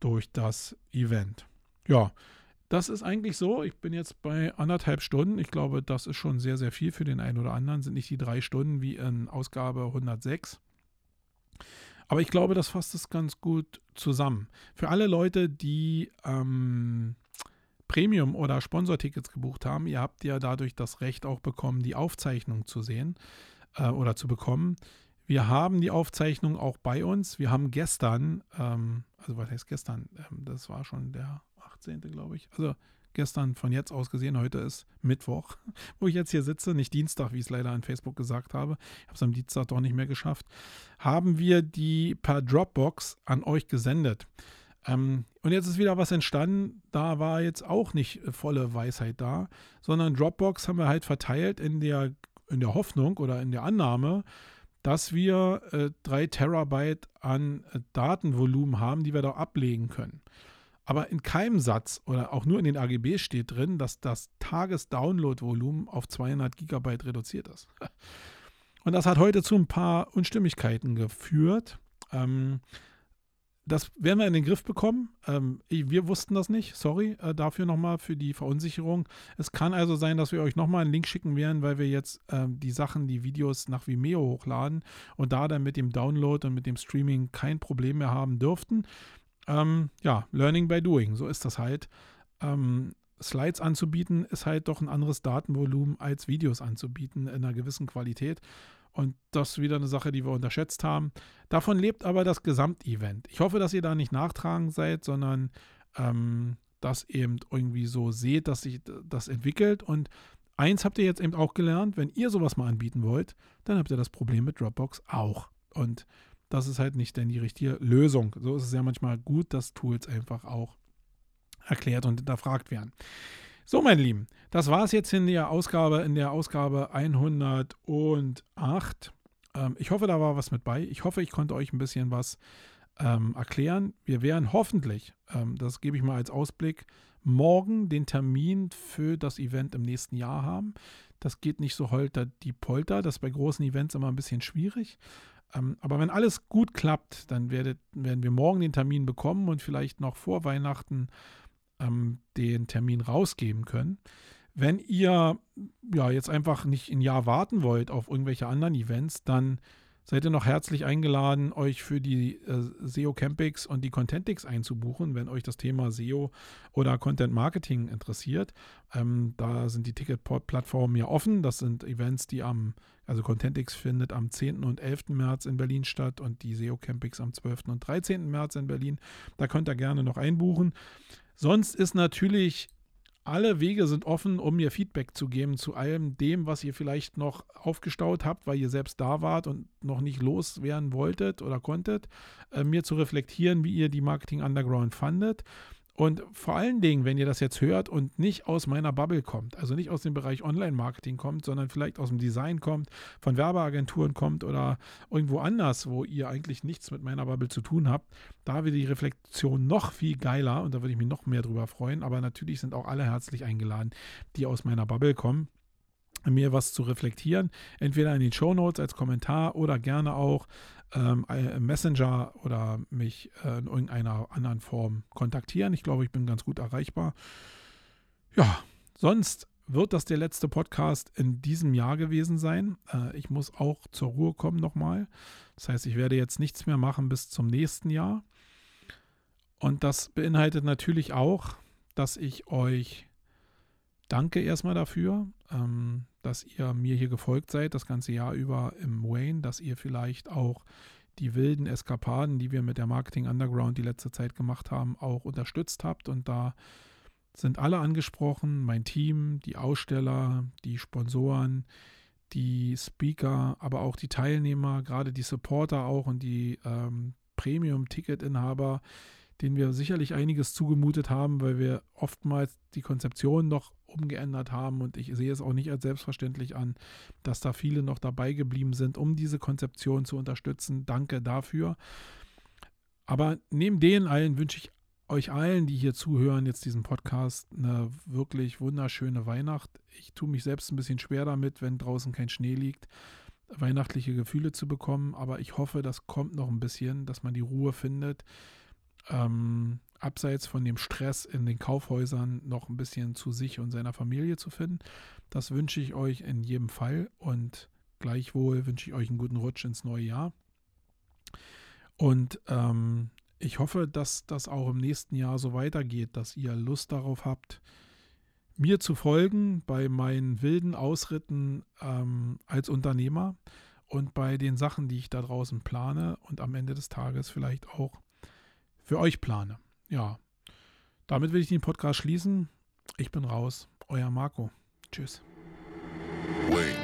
S1: durch das Event. Ja, das ist eigentlich so. Ich bin jetzt bei anderthalb Stunden. Ich glaube, das ist schon sehr, sehr viel für den einen oder anderen. Sind nicht die drei Stunden wie in Ausgabe 106. Aber ich glaube, das fasst es ganz gut zusammen. Für alle Leute, die ähm, Premium- oder Sponsortickets gebucht haben, ihr habt ja dadurch das Recht auch bekommen, die Aufzeichnung zu sehen äh, oder zu bekommen. Wir haben die Aufzeichnung auch bei uns. Wir haben gestern, ähm, also was heißt gestern? Ähm, das war schon der 18. glaube ich. Also gestern von jetzt aus gesehen, heute ist Mittwoch, [LAUGHS] wo ich jetzt hier sitze, nicht Dienstag, wie ich es leider an Facebook gesagt habe. Ich habe es am Dienstag doch nicht mehr geschafft. Haben wir die per Dropbox an euch gesendet. Ähm, und jetzt ist wieder was entstanden. Da war jetzt auch nicht volle Weisheit da, sondern Dropbox haben wir halt verteilt in der, in der Hoffnung oder in der Annahme, dass wir äh, drei Terabyte an äh, Datenvolumen haben, die wir da ablegen können. Aber in keinem Satz oder auch nur in den AGB steht drin, dass das Tagesdownload-Volumen auf 200 Gigabyte reduziert ist. Und das hat heute zu ein paar Unstimmigkeiten geführt. Ähm, das werden wir in den Griff bekommen. Ähm, wir wussten das nicht. Sorry äh, dafür nochmal für die Verunsicherung. Es kann also sein, dass wir euch nochmal einen Link schicken werden, weil wir jetzt ähm, die Sachen, die Videos nach Vimeo hochladen und da dann mit dem Download und mit dem Streaming kein Problem mehr haben dürften. Ähm, ja, Learning by Doing, so ist das halt. Ähm, Slides anzubieten ist halt doch ein anderes Datenvolumen als Videos anzubieten in einer gewissen Qualität. Und das ist wieder eine Sache, die wir unterschätzt haben. Davon lebt aber das Gesamtevent. Ich hoffe, dass ihr da nicht nachtragend seid, sondern ähm, das eben irgendwie so seht, dass sich das entwickelt. Und eins habt ihr jetzt eben auch gelernt, wenn ihr sowas mal anbieten wollt, dann habt ihr das Problem mit Dropbox auch. Und das ist halt nicht denn die richtige Lösung. So ist es ja manchmal gut, dass Tools einfach auch erklärt und hinterfragt werden. So, meine Lieben, das war es jetzt in der Ausgabe, in der Ausgabe 108. Ähm, ich hoffe, da war was mit bei. Ich hoffe, ich konnte euch ein bisschen was ähm, erklären. Wir werden hoffentlich, ähm, das gebe ich mal als Ausblick, morgen den Termin für das Event im nächsten Jahr haben. Das geht nicht so holter die Polter. Das ist bei großen Events immer ein bisschen schwierig. Ähm, aber wenn alles gut klappt, dann werdet, werden wir morgen den Termin bekommen und vielleicht noch vor Weihnachten ähm, den Termin rausgeben können. Wenn ihr ja jetzt einfach nicht ein Jahr warten wollt auf irgendwelche anderen Events, dann seid ihr noch herzlich eingeladen, euch für die äh, SEO Campix und die Contentix einzubuchen, wenn euch das Thema SEO oder Content Marketing interessiert. Ähm, da sind die Ticketplattformen ja offen. Das sind Events, die am, also Contentix findet am 10. und 11. März in Berlin statt und die SEO Campix am 12. und 13. März in Berlin. Da könnt ihr gerne noch einbuchen. Sonst ist natürlich, alle Wege sind offen, um mir Feedback zu geben zu allem dem, was ihr vielleicht noch aufgestaut habt, weil ihr selbst da wart und noch nicht loswerden wolltet oder konntet, äh, mir zu reflektieren, wie ihr die Marketing Underground fandet. Und vor allen Dingen, wenn ihr das jetzt hört und nicht aus meiner Bubble kommt, also nicht aus dem Bereich Online-Marketing kommt, sondern vielleicht aus dem Design kommt, von Werbeagenturen kommt oder irgendwo anders, wo ihr eigentlich nichts mit meiner Bubble zu tun habt, da wird die Reflexion noch viel geiler und da würde ich mich noch mehr drüber freuen. Aber natürlich sind auch alle herzlich eingeladen, die aus meiner Bubble kommen mir was zu reflektieren, entweder in den Show Notes als Kommentar oder gerne auch ähm, Messenger oder mich äh, in irgendeiner anderen Form kontaktieren. Ich glaube, ich bin ganz gut erreichbar. Ja, sonst wird das der letzte Podcast in diesem Jahr gewesen sein. Äh, ich muss auch zur Ruhe kommen nochmal. Das heißt, ich werde jetzt nichts mehr machen bis zum nächsten Jahr. Und das beinhaltet natürlich auch, dass ich euch danke erstmal dafür, ähm, dass ihr mir hier gefolgt seid, das ganze Jahr über im Wayne, dass ihr vielleicht auch die wilden Eskapaden, die wir mit der Marketing Underground die letzte Zeit gemacht haben, auch unterstützt habt. Und da sind alle angesprochen, mein Team, die Aussteller, die Sponsoren, die Speaker, aber auch die Teilnehmer, gerade die Supporter auch und die ähm, Premium-Ticket-Inhaber, denen wir sicherlich einiges zugemutet haben, weil wir oftmals die Konzeption noch umgeändert haben und ich sehe es auch nicht als selbstverständlich an, dass da viele noch dabei geblieben sind, um diese Konzeption zu unterstützen. Danke dafür. Aber neben denen allen wünsche ich euch allen, die hier zuhören, jetzt diesen Podcast, eine wirklich wunderschöne Weihnacht. Ich tue mich selbst ein bisschen schwer damit, wenn draußen kein Schnee liegt, weihnachtliche Gefühle zu bekommen, aber ich hoffe, das kommt noch ein bisschen, dass man die Ruhe findet ähm, abseits von dem Stress in den Kaufhäusern noch ein bisschen zu sich und seiner Familie zu finden. Das wünsche ich euch in jedem Fall und gleichwohl wünsche ich euch einen guten Rutsch ins neue Jahr. Und ähm, ich hoffe, dass das auch im nächsten Jahr so weitergeht, dass ihr Lust darauf habt, mir zu folgen bei meinen wilden Ausritten ähm, als Unternehmer und bei den Sachen, die ich da draußen plane und am Ende des Tages vielleicht auch für euch plane. Ja, damit will ich den Podcast schließen. Ich bin raus. Euer Marco. Tschüss. Wait.